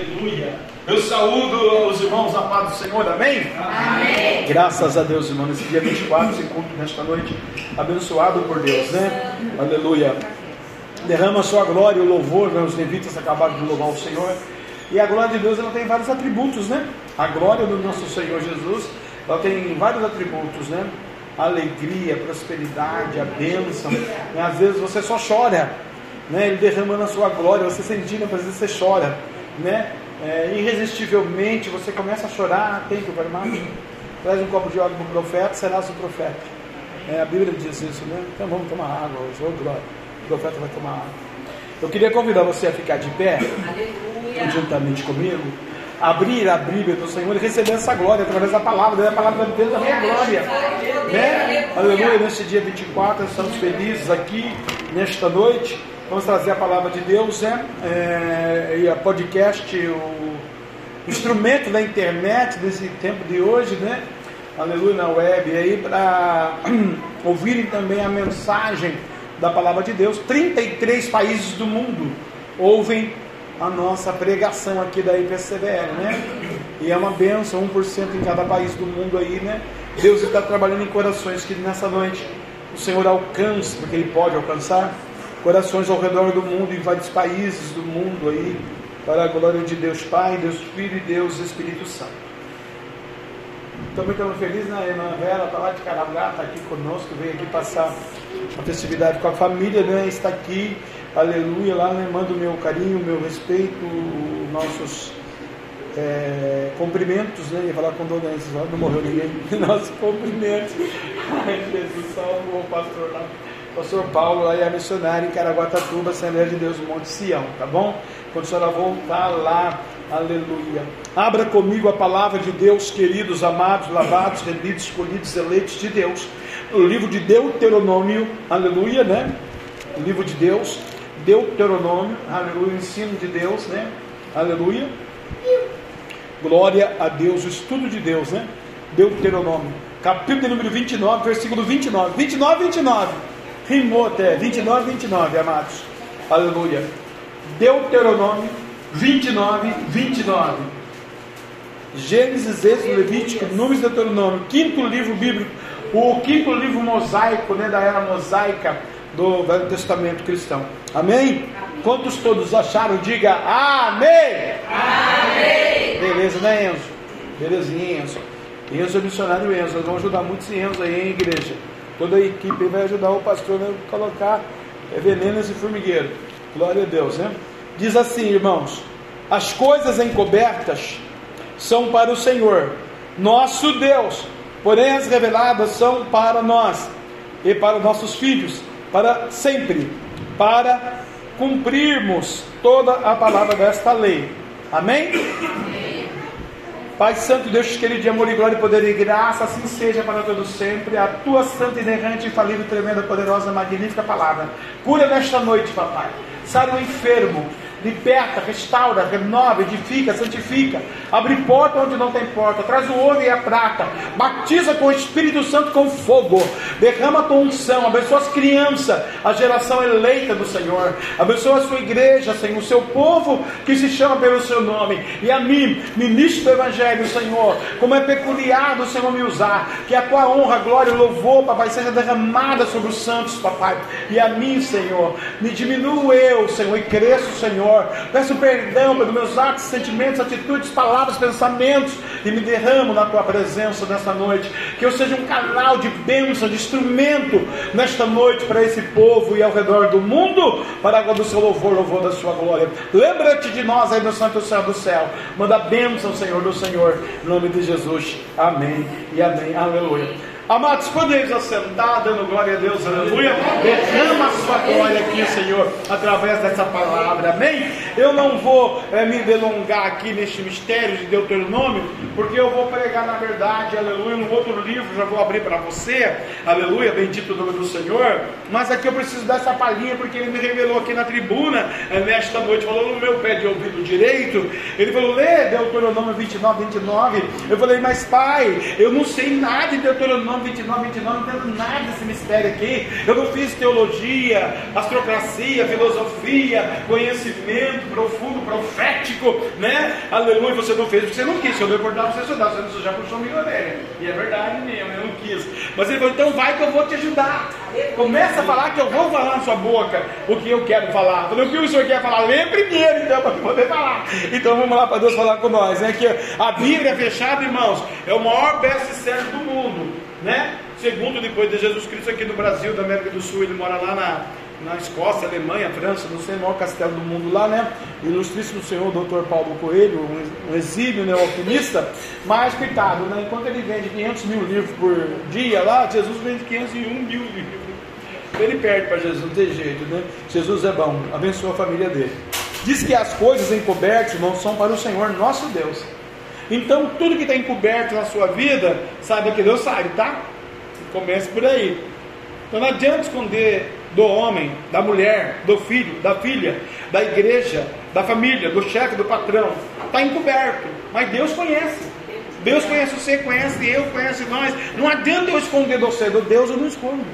Aleluia. Eu saúdo os irmãos na paz do Senhor, amém? Amém. Graças a Deus, irmão. Nesse dia 24, esse culto nesta noite, abençoado por Deus, né? Aleluia. Derrama a sua glória e o louvor, né? Os levitas acabaram de louvar o Senhor. E a glória de Deus ela tem vários atributos, né? A glória do nosso Senhor Jesus, ela tem vários atributos, né? A alegria, a prosperidade, a bênção. E às vezes você só chora, né? Ele derramando a sua glória, você sentindo a presença, você chora, né? É, irresistivelmente você começa a chorar, tem que mais. Traz um copo de água para o profeta, será o profeta. É, a Bíblia diz isso, né? Então vamos tomar água hoje, glória. O profeta vai tomar água. Eu queria convidar você a ficar de pé. Aleluia juntamente comigo, abrir a Bíblia do Senhor e receber essa glória através da palavra, a palavra de Deus também é glória. Né? Aleluia, neste dia 24, estamos felizes aqui, nesta noite. Vamos trazer a palavra de Deus, né? É, e a podcast, o instrumento da internet desse tempo de hoje, né? Aleluia, na web, aí para ouvirem também a mensagem da palavra de Deus. 33 países do mundo ouvem a nossa pregação aqui da IPCBL, né? E é uma benção, 1% em cada país do mundo aí, né? Deus está trabalhando em corações que nessa noite o Senhor alcance, porque Ele pode alcançar, corações ao redor do mundo, em vários países do mundo aí, para a glória de Deus Pai, Deus Filho e Deus Espírito Santo. Também estamos felizes, né? Irmã Vera está lá de Carabá, está aqui conosco, veio aqui passar a festividade com a família, né? Está aqui aleluia, lá né, mando meu carinho, meu respeito, nossos é, cumprimentos, né? Ia falar condolências, não morreu ninguém. Nossos cumprimentos. Ai, Jesus, salve o pastor lá. Pastor Paulo, aí a missionária em Caraguatatuba, Assembleia de Deus, Monte Sião, tá bom? Quando a senhora voltar lá, aleluia. Abra comigo a palavra de Deus, queridos, amados, lavados, remidos, escolhidos, eleitos de Deus. O livro de Deuteronômio, aleluia, né? O livro de Deus, Deuteronômio, aleluia, ensino de Deus, né? Aleluia. Glória a Deus, o estudo de Deus, né? Deuteronômio, capítulo número 29, versículo 29. 29, 29. Rimou até, 29, 29, amados. Aleluia. Deuteronômio 29, 29. Gênesis, Êxodo, Levítico, Números, Deuteronômio, quinto livro bíblico, o quinto livro mosaico, né, da era mosaica do Velho Testamento cristão. Amém? Quantos todos acharam? Diga amém. Amém. Beleza, né, Enzo? Belezinha, Enzo. Enzo é missionário Enzo. Nós vamos ajudar muito esse Enzo aí, hein, igreja? Toda a equipe vai ajudar o pastor a colocar venenos e formigueiro. Glória a Deus, né? Diz assim, irmãos: as coisas encobertas são para o Senhor, nosso Deus, porém as reveladas são para nós e para nossos filhos para sempre, para cumprirmos toda a palavra desta lei. Amém? Pai Santo, Deus querido de amor e glória, poder e graça, assim seja para todos sempre, a tua santa, inerrante, infalível, tremenda, poderosa, magnífica palavra. Cura nesta noite, papai. Sai o enfermo, liberta, restaura, renova, edifica, santifica, abre porta onde não tem porta, traz o ouro e a prata, batiza com o Espírito Santo com fogo, derrama a tua unção, abençoa as crianças, a geração eleita do Senhor, abençoa a sua igreja, Senhor, o seu povo que se chama pelo seu nome, e a mim, ministro do Evangelho, Senhor, como é peculiar do Senhor me usar, que a tua honra, glória e louvor, papai, seja derramada sobre os santos, papai, e a mim, Senhor, me diminua eu, Senhor, e cresço, Senhor Senhor. Peço perdão pelos meus atos, sentimentos, atitudes, palavras, pensamentos e me derramo na tua presença nesta noite. Que eu seja um canal de bênção, de instrumento nesta noite para esse povo e ao redor do mundo, para a do seu louvor, louvor da sua glória. Lembra-te de nós aí no Santo Céu do Céu. Manda bênção, Senhor, do Senhor. Em nome de Jesus. Amém e amém. Aleluia. Amados, podemos assentar, dando glória a Deus, aleluia. Derrama a sua glória aqui, Senhor, através dessa palavra, amém? Eu não vou é, me delongar aqui neste mistério de Deuteronômio, porque eu vou pregar, na verdade, aleluia, um outro livro, já vou abrir para você, aleluia, bendito o nome do Senhor. Mas aqui eu preciso dessa palhinha, porque ele me revelou aqui na tribuna, é, nesta noite, falou no meu pé de ouvido direito. Ele falou, lê Deuteronômio 29, 29. Eu falei, mas pai, eu não sei nada de Deuteronômio 29, 29, não entendo nada desse mistério aqui. Eu não fiz teologia, astrocracia, filosofia, conhecimento, profundo, profético, né? Aleluia, você não fez porque você não quis. Se eu deportar você estudar, você já puxou minha orelha. E é verdade mesmo, eu não quis. Mas ele falou, então vai que eu vou te ajudar. Começa a falar que eu vou falar na sua boca o que eu quero falar. Falei, o que o senhor quer falar? Lê primeiro, então, para poder falar. Então vamos lá para Deus falar com nós, né? Que a Bíblia fechada, irmãos, é o maior best-seller do mundo, né? Segundo depois de Jesus Cristo aqui no Brasil, da América do Sul, ele mora lá na na Escócia, Alemanha, França, não sei, o maior castelo do mundo lá, né? Ilustríssimo senhor Dr. Paulo Coelho, um, exílio né, alquimista, mas coitado, né? Enquanto ele vende 500 mil livros por dia lá, Jesus vende 501 mil livros. Ele perde para Jesus, não tem jeito, né? Jesus é bom, abençoa a família dele. Diz que as coisas encobertas não são para o Senhor nosso Deus. Então, tudo que está encoberto na sua vida, sabe que Deus sabe, tá? Comece por aí. Então não adianta esconder do homem, da mulher, do filho, da filha, da igreja, da família, do chefe, do patrão. Está encoberto, mas Deus conhece. Deus conhece você, conhece eu, conhece nós. Não adianta eu esconder de você, do Deus eu não escondo.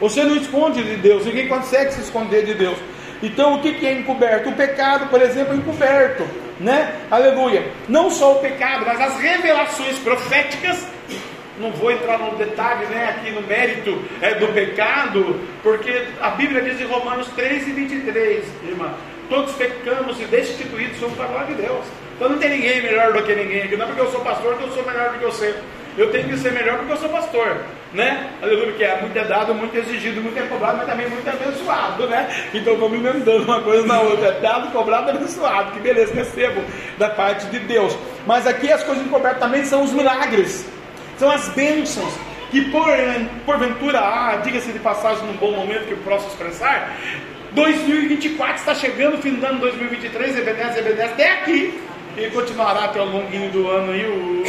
Você não esconde de Deus, ninguém consegue se esconder de Deus. Então o que é encoberto? O pecado, por exemplo, é encoberto, né? Aleluia. Não só o pecado, mas as revelações proféticas não vou entrar no detalhe, né, aqui no mérito é, do pecado, porque a Bíblia diz em Romanos 3 e 23, irmã, todos pecamos e destituídos somos para a glória de Deus. Então não tem ninguém melhor do que ninguém aqui, não é porque eu sou pastor que eu sou melhor do que você. Eu tenho que ser melhor porque eu sou pastor, né? Aleluia, que é muito é dado, muito é exigido, muito é cobrado, mas também muito é abençoado, né? Então vamos emendando uma coisa na outra. É dado, cobrado, abençoado. Que beleza, recebo da parte de Deus. Mas aqui as coisas encobertas também são os milagres. São as bênçãos que por, porventura, ah, diga-se de passagem num bom momento que eu posso expressar, 2024 está chegando, fim do ano 2023, EB10, EB10, até aqui, e continuará até o longuinho do ano aí, o,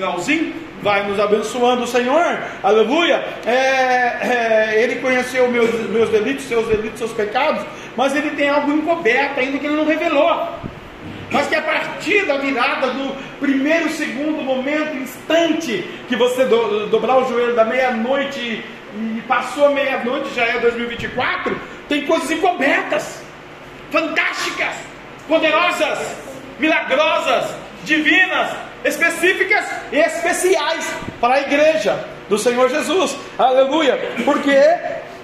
finalzinho, vai nos abençoando o Senhor, aleluia. É, é, ele conheceu meus, meus delitos, seus delitos, seus pecados, mas ele tem algo encoberto ainda que ele não revelou mas que a partir da virada do primeiro, segundo momento, instante que você do, dobrar o joelho da meia-noite e passou meia-noite, já é 2024, tem coisas encobertas, fantásticas, poderosas, milagrosas, divinas, específicas e especiais para a igreja do Senhor Jesus. Aleluia! Porque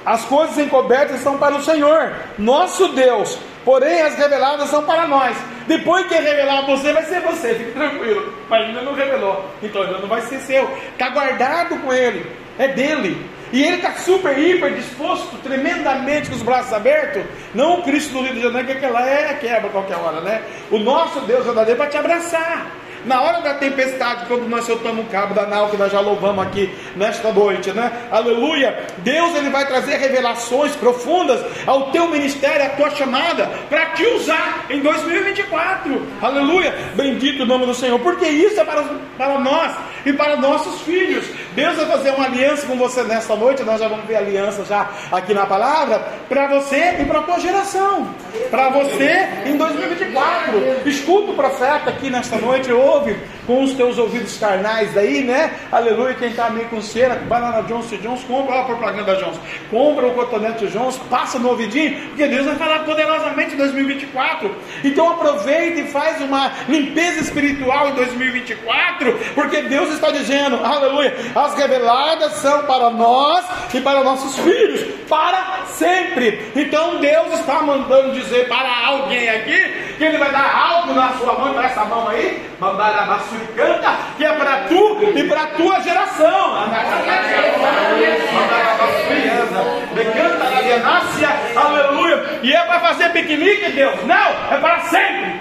as coisas encobertas são para o Senhor, nosso Deus, porém as reveladas são para nós. Depois que revelar você, vai ser você, fique tranquilo. Mas ainda não revelou, então ainda não vai ser seu. Está guardado com ele, é dele. E ele está super, hiper disposto, tremendamente com os braços abertos. Não o Cristo do Rio de Janeiro, que aquela é quebra qualquer hora, né? O nosso Deus verdadeiro para te abraçar. Na hora da tempestade, quando nós soltamos o cabo da nau, que nós já louvamos aqui nesta noite, né? Aleluia! Deus ele vai trazer revelações profundas ao teu ministério, à tua chamada, para te usar em 2024. Aleluia! Bendito o nome do Senhor, porque isso é para, para nós e para nossos filhos. Deus vai fazer uma aliança com você nesta noite, nós já vamos ver aliança já aqui na palavra, para você e para a tua geração. Para você em 2024. Escuta o profeta aqui nesta noite, hoje ouve com os teus ouvidos carnais aí, né? Aleluia, quem está meio com cera, vai lá na Johnson Jones, compra a propaganda da Johnson, compra o cotonete Jones, passa no ouvidinho, porque Deus vai falar poderosamente em 2024. Então aproveita e faz uma limpeza espiritual em 2024, porque Deus está dizendo, aleluia, as reveladas são para nós e para nossos filhos, para sempre. Então Deus está mandando dizer para alguém aqui que Ele vai dar algo na sua mão, para essa mão aí, mandar a canta, que é para tu e para a tua geração. Canta aleluia. E é para fazer piquenique, Deus? Não, é para sempre.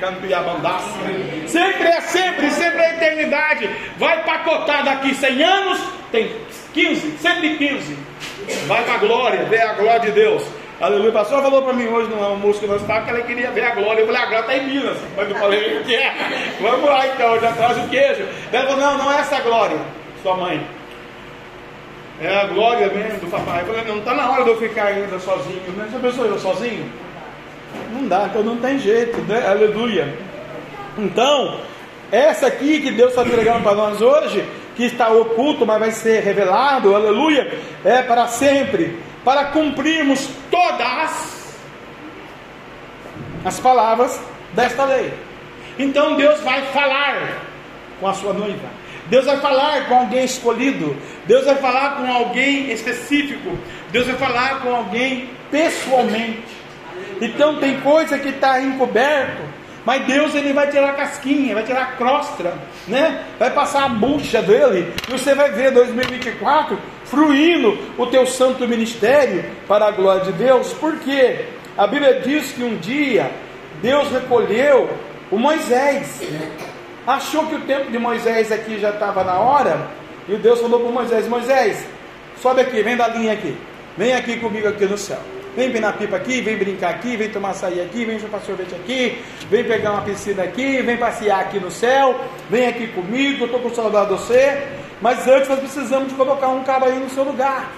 Sempre é sempre, sempre é eternidade. Vai pacotar daqui 100 anos, tem 15, 115. Vai para a glória, vê a glória de Deus. Aleluia. O pastor falou para mim hoje no almoço que nós estávamos que ela queria ver a glória. Eu falei, a glória está em Minas. Mas eu falei, o que é? Vamos lá então, já traz o queijo. Ela falou, não, não é essa glória, sua mãe. É a glória mesmo do papai. Eu falei, não, está na hora de eu ficar ainda sozinho. Né? Já pensou eu sozinho? Não dá, então não tem jeito, né? Aleluia. Então, essa aqui que Deus está entregando para nós hoje, que está oculto, mas vai ser revelado, aleluia, é para sempre para cumprirmos todas as palavras desta lei. Então Deus vai falar com a sua noiva. Deus vai falar com alguém escolhido. Deus vai falar com alguém específico. Deus vai falar com alguém pessoalmente. Então tem coisa que está encoberto, mas Deus ele vai tirar a casquinha, vai tirar a crosta, né? Vai passar a bucha dele e você vai ver 2024 fruindo o teu santo ministério para a glória de Deus. Porque a Bíblia diz que um dia Deus recolheu o Moisés. Achou que o tempo de Moisés aqui já estava na hora, e Deus falou para Moisés: Moisés, sobe aqui, vem da linha aqui, vem aqui comigo aqui no céu. Vem na pipa aqui, vem brincar aqui, vem tomar açaí aqui, vem chupar sorvete aqui, vem pegar uma piscina aqui, vem passear aqui no céu, vem aqui comigo, eu estou com saudade de você. Mas antes nós precisamos de colocar um cara aí no seu lugar.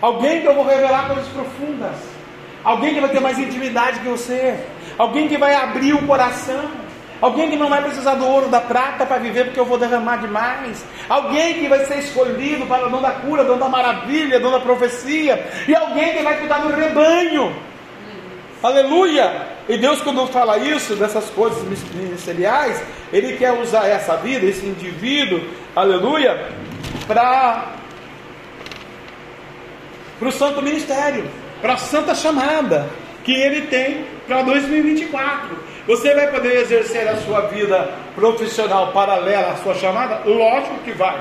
Alguém que eu vou revelar coisas profundas. Alguém que vai ter mais intimidade que você. Alguém que vai abrir o coração. Alguém que não vai precisar do ouro, da prata para viver, porque eu vou derramar demais. Alguém que vai ser escolhido para o dom da cura, dom da maravilha, dom da profecia. E alguém que vai cuidar do rebanho. Aleluia! E Deus, quando fala isso, dessas coisas ministeriais, Ele quer usar essa vida, esse indivíduo, aleluia, para o santo ministério, para a santa chamada que Ele tem para 2024. Você vai poder exercer a sua vida profissional paralela à sua chamada? Lógico que vai.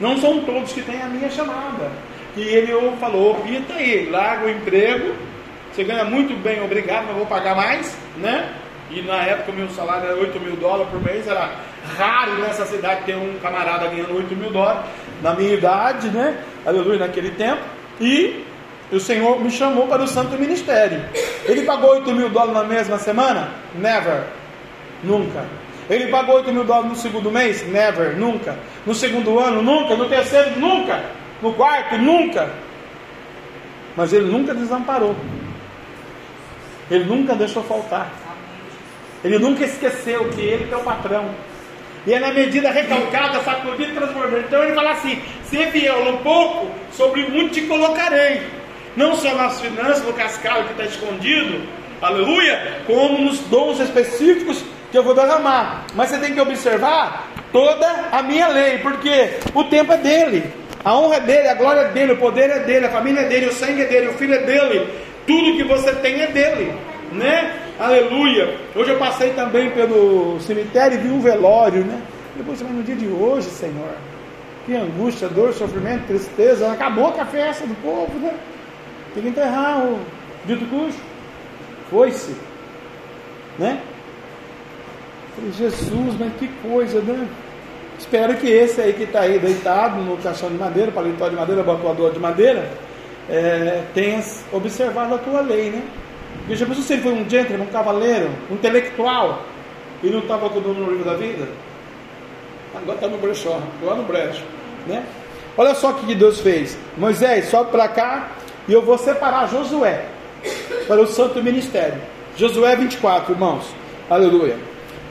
Não são todos que têm a minha chamada. E ele falou, Pita aí, larga o emprego, você ganha muito bem, obrigado, mas vou pagar mais, né? E na época o meu salário era 8 mil dólares por mês, era raro nessa cidade ter um camarada ganhando 8 mil dólares, na minha idade, né? Aleluia, naquele tempo. E o Senhor me chamou para o santo ministério. Ele pagou 8 mil dólares na mesma semana? Never. Nunca. Ele pagou 8 mil dólares no segundo mês? Never. Nunca. No segundo ano? Nunca. No terceiro? Nunca. No quarto? Nunca. Mas ele nunca desamparou. Ele nunca deixou faltar. Ele nunca esqueceu que ele é o patrão. E é na medida recalcada, sacudida e transbordante. Então ele fala assim: se fiel um pouco, sobre muito te colocarei não só nas finanças, no cascalho que está escondido, aleluia, como nos dons específicos que eu vou derramar. Mas você tem que observar toda a minha lei, porque o tempo é dele, a honra é dele, a glória é dele, o poder é dele, a família é dele, o sangue é dele, o filho é dele, tudo que você tem é dele, né? Aleluia. Hoje eu passei também pelo cemitério e vi um velório, né? Depois, mas no dia de hoje, Senhor, que angústia, dor, sofrimento, tristeza, acabou com a festa do povo, né? Tem que enterrar o dito cujo. Foi-se. Né? Falei, Jesus, mas que coisa, né? Espero que esse aí que está aí deitado no caixão de madeira, paletó de madeira, botuador de madeira, é, tenha observado a tua lei, né? Já pensou se ele foi um gentleman, um cavaleiro, um intelectual, e não estava com o nome no livro da vida? Agora está no brechó, lá no brecho, né? Olha só o que Deus fez. Moisés, sobe para cá, e eu vou separar Josué para o santo ministério. Josué 24, irmãos. Aleluia.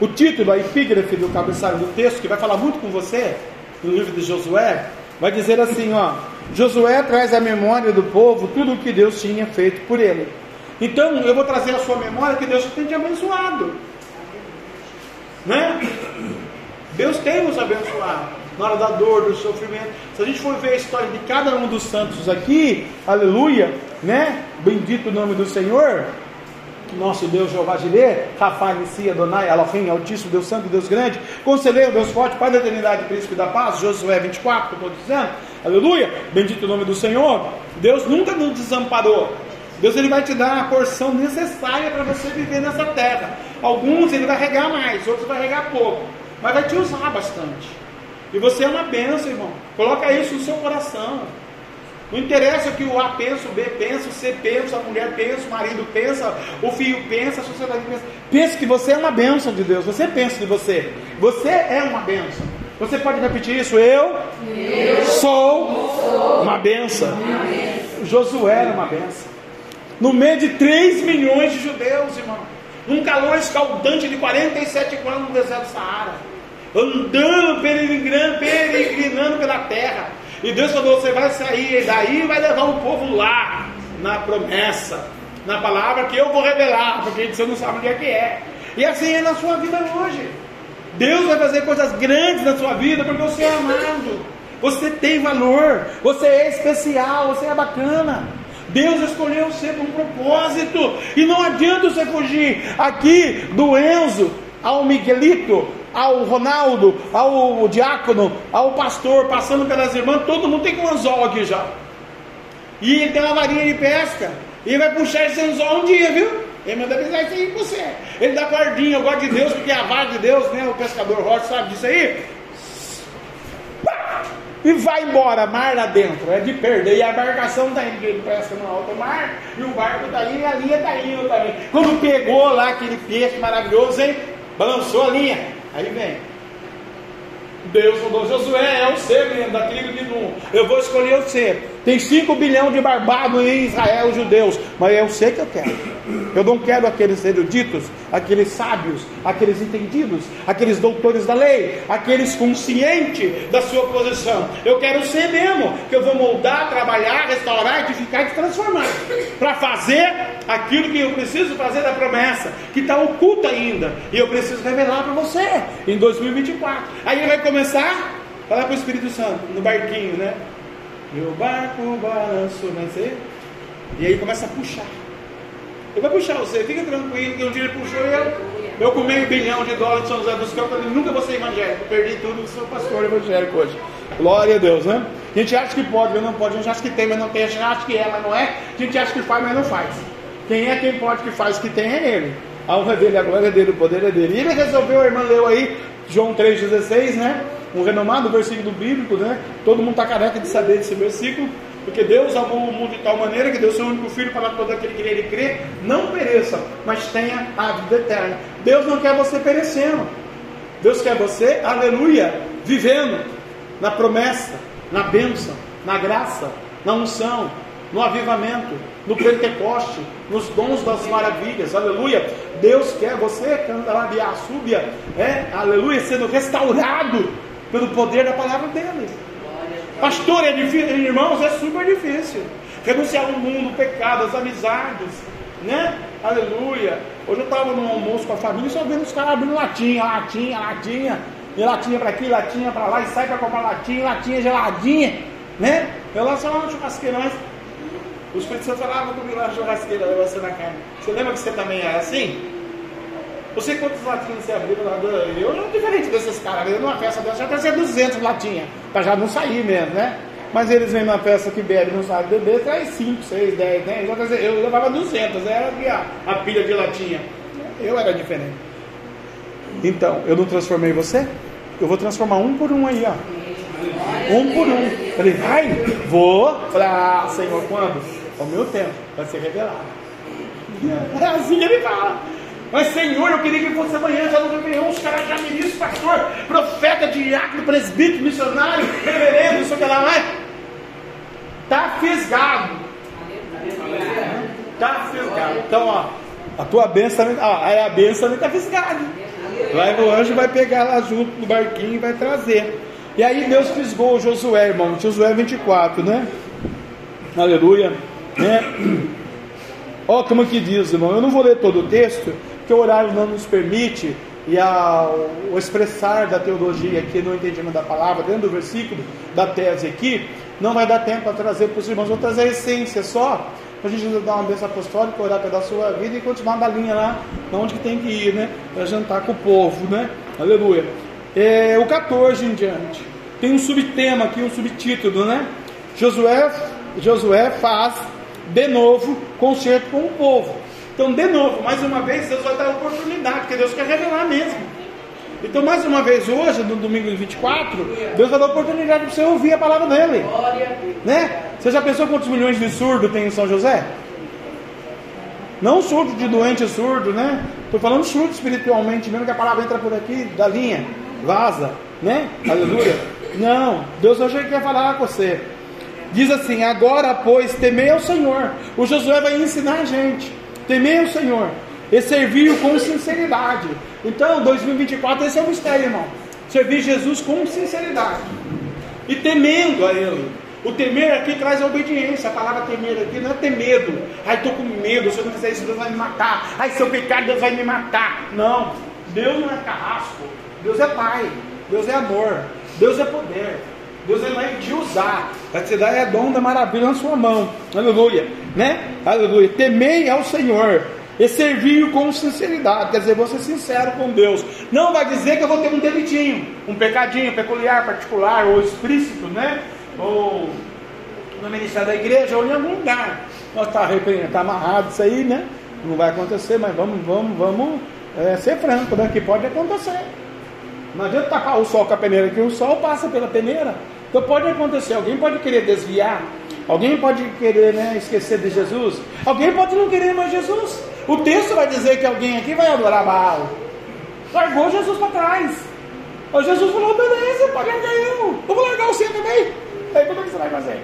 O título, a epígrafe do cabeçalho do texto, que vai falar muito com você, no livro de Josué, vai dizer assim: ó, Josué traz à memória do povo tudo o que Deus tinha feito por ele. Então, eu vou trazer à sua memória que Deus tem te abençoado. Né? Deus tem nos abençoado na hora da dor, do sofrimento. Se a gente for ver a história de cada um dos santos aqui, aleluia, né? Bendito o nome do Senhor. Nosso Deus Jeová Jireh, Rafa, Nissia, Adonai, Elohim, Altíssimo, Deus Santo, Deus Grande, Conselheiro, Deus Forte, Pai da Eternidade, Príncipe da Paz, Josué 24, que eu estou dizendo, aleluia, bendito o nome do Senhor. Deus nunca nos desamparou, Deus ele vai te dar a porção necessária para você viver nessa terra. Alguns ele vai regar mais, outros vai regar pouco, mas vai te usar bastante. E você é uma benção, irmão. Coloca isso no seu coração. Não interessa que o A pensa, o B pensa, o C pensa, a mulher pensa, o marido pensa, o filho pensa, a sociedade pensa. Pense que você é uma bênção de Deus. Você pensa de você. Você é uma bênção. Você pode repetir isso? Eu, Eu sou, sou uma bênção. Josué era uma bênção. No meio de 3 milhões de judeus, irmão. Num calor escaldante de 47 graus no deserto do Saara andando, peregrinando, peregrinando pela terra. E Deus falou: você vai sair daí e vai levar o povo lá, na promessa. na palavra que eu vou revelar, porque você não sabe o que é que é. E assim é na sua vida hoje. Deus vai fazer coisas grandes na sua vida porque você é amado. Você tem valor, você é especial, você é bacana. Deus escolheu você com um propósito. E não adianta você fugir aqui do Enzo ao Miguelito, ao Ronaldo, ao diácono, ao pastor, passando pelas irmãs, todo mundo tem um anzol aqui já. E ele tem uma varinha de pesca. E vai puxar esse anzol um dia, viu? Ele manda avisar isso aí pra você. Ele dá guardinha, eu gosto de Deus, porque é a vara de Deus, né? O pescador Rocha sabe disso aí. E vai embora, mar lá dentro, é de perder. E a embarcação está indo, ele pesca no alto mar, e o barco está indo, e a linha está indo também. Quando pegou lá aquele peixe maravilhoso, hein? Balançou a linha. Aí vem. Deus falou, Josué, é o ser mesmo, da tribo de Num. Eu vou escolher você. Tem 5 bilhões de barbados em Israel, judeus, mas eu sei que eu quero. Eu não quero aqueles eruditos, aqueles sábios, aqueles entendidos, aqueles doutores da lei, aqueles conscientes da sua posição. Eu quero ser mesmo, que eu vou moldar, trabalhar, restaurar, edificar e transformar, para fazer aquilo que eu preciso fazer da promessa, que está oculta ainda, e eu preciso revelar para você em 2024. Aí vai começar falar para o Espírito Santo, no barquinho, né? Meu barco balançou, vai ser? E aí começa a puxar. Ele vai puxar você, fica tranquilo, que um dia ele puxou eu, eu com meio bilhão de dólares de São José dos Campos, nunca vou ser evangélico, perdi tudo, sou pastor evangélico hoje. Glória a Deus, né? A gente acha que pode, mas não pode, a gente acha que tem, mas não tem, a gente acha que é, mas não é, a gente acha que faz, mas não faz. Quem é quem pode que faz, que tem é ele. A honra dele, a glória dele, o poder é dele. E ele resolveu, a irmã leu aí, João 3,16, né? Um renomado versículo bíblico, né? Todo mundo está careca de saber desse versículo. Porque Deus amou o mundo de tal maneira que deu seu único filho para todo aquele que nele crê, não pereça, mas tenha a vida eterna. Deus não quer você perecendo. Deus quer você, aleluia, vivendo na promessa, na bênção, na graça, na unção, no avivamento, no Pentecoste, nos dons das maravilhas, aleluia. Deus quer você, cantarabia, súbia, é, aleluia, sendo restaurado pelo poder da palavra dele. Pastor, é difícil, irmãos, é super difícil. Renunciar ao mundo, pecado, as amizades, né? Aleluia. Hoje eu estava no almoço com a família, só vendo os caras abrindo latinha, latinha, latinha, e latinha para aqui, latinha para lá, e sai para comprar latinha, latinha geladinha, né? Eu lá só uma churrasqueira, mas o Espírito Santo falava comigo lá na churrasqueira, você na carne. Você lembra que você também era assim? Você quantos latinhas você abriu? Eu não diferente desses caras. Eu numa festa dessa já trazia 200 latinhas, para já não sair mesmo, né? Mas eles vêm numa festa que bebe, não sabe beber, traz 5, 6, 10, 10. Eu levava 200, era a, a pilha de latinha. Eu era diferente. Então, eu não transformei você? Eu vou transformar um por um aí, ó. Um por um. Falei, vai, vou. Falei, ah, Senhor, quando? Ao meu tempo, vai ser revelado. É assim ele fala. Mas Senhor, eu queria que fosse amanhã, já no Réveillon, os caras já ministro, pastor, profeta, diácono, presbítero, missionário, reverendo, isso que lá mais. Está fisgado. Está fisgado. Então, ó, a tua bênção também, ó, aí a bênção também está fisgada. Vai o anjo vai pegar lá junto no barquinho e vai trazer. E aí Deus fisgou Josué, irmão, Josué 24, né? Aleluia. Né? Ó, como que diz, irmão, eu não vou ler todo o texto, que o horário não nos permite, e a, o expressar da teologia aqui no entendimento da palavra, dentro do versículo da tese aqui, não vai dar tempo para trazer para os irmãos, vou trazer a essência só, para a gente dar uma bênção apostólica, orar pela sua vida e continuar na linha lá, onde que tem que ir, né? Para jantar com o povo, né? Aleluia. É, o 14 em diante. Tem um subtema aqui, um subtítulo, né? Josué, Josué faz de novo concerto com o povo. Então, de novo, mais uma vez, Deus vai dar oportunidade, porque Deus quer revelar mesmo. Então, mais uma vez, hoje, no domingo 24, Deus vai dar oportunidade para você ouvir a palavra dele. Né? Você já pensou quantos milhões de surdos tem em São José? Não surdo de doente surdo, né? Estou falando surdo espiritualmente, mesmo que a palavra entra por aqui, da linha, vaza, né? Aleluia. Não, Deus hoje quer falar com você. Diz assim: agora, pois, temei ao Senhor. O Josué vai ensinar a gente temer o Senhor e servir com sinceridade. Então, 2024, esse é o mistério, irmão. Servir Jesus com sinceridade e temendo a Ele. O temer aqui traz a obediência. A palavra temer aqui não é ter medo. Ai, estou com medo. Se eu não fizer isso, Deus vai me matar. Ai, se eu pecar, Deus vai me matar. Não. Deus não é carrasco. Deus é Pai. Deus é amor. Deus é poder. Deus ele vai te usar. Vai te dar é dom da maravilha na sua mão. Aleluia. Né? Aleluia. Temei ao Senhor e servir com sinceridade, quer dizer, vou ser sincero com Deus. Não vai dizer que eu vou ter um delitinho, um pecadinho peculiar, particular ou explícito, né? Ou no ministério da igreja ou em algum lugar. Nós está tá amarrado isso aí, né? Não vai acontecer, mas vamos, vamos, vamos é, ser franco, né? Que pode acontecer. Não adianta tacar o sol com a peneira, que o sol passa pela peneira. Então pode acontecer, alguém pode querer desviar, alguém pode querer né, esquecer de Jesus, alguém pode não querer mais Jesus. O texto vai dizer que alguém aqui vai adorar Baal. Largou Jesus para trás. O Jesus falou: beleza, pode largar eu. Eu vou largar você também. Aí como é que você vai fazer?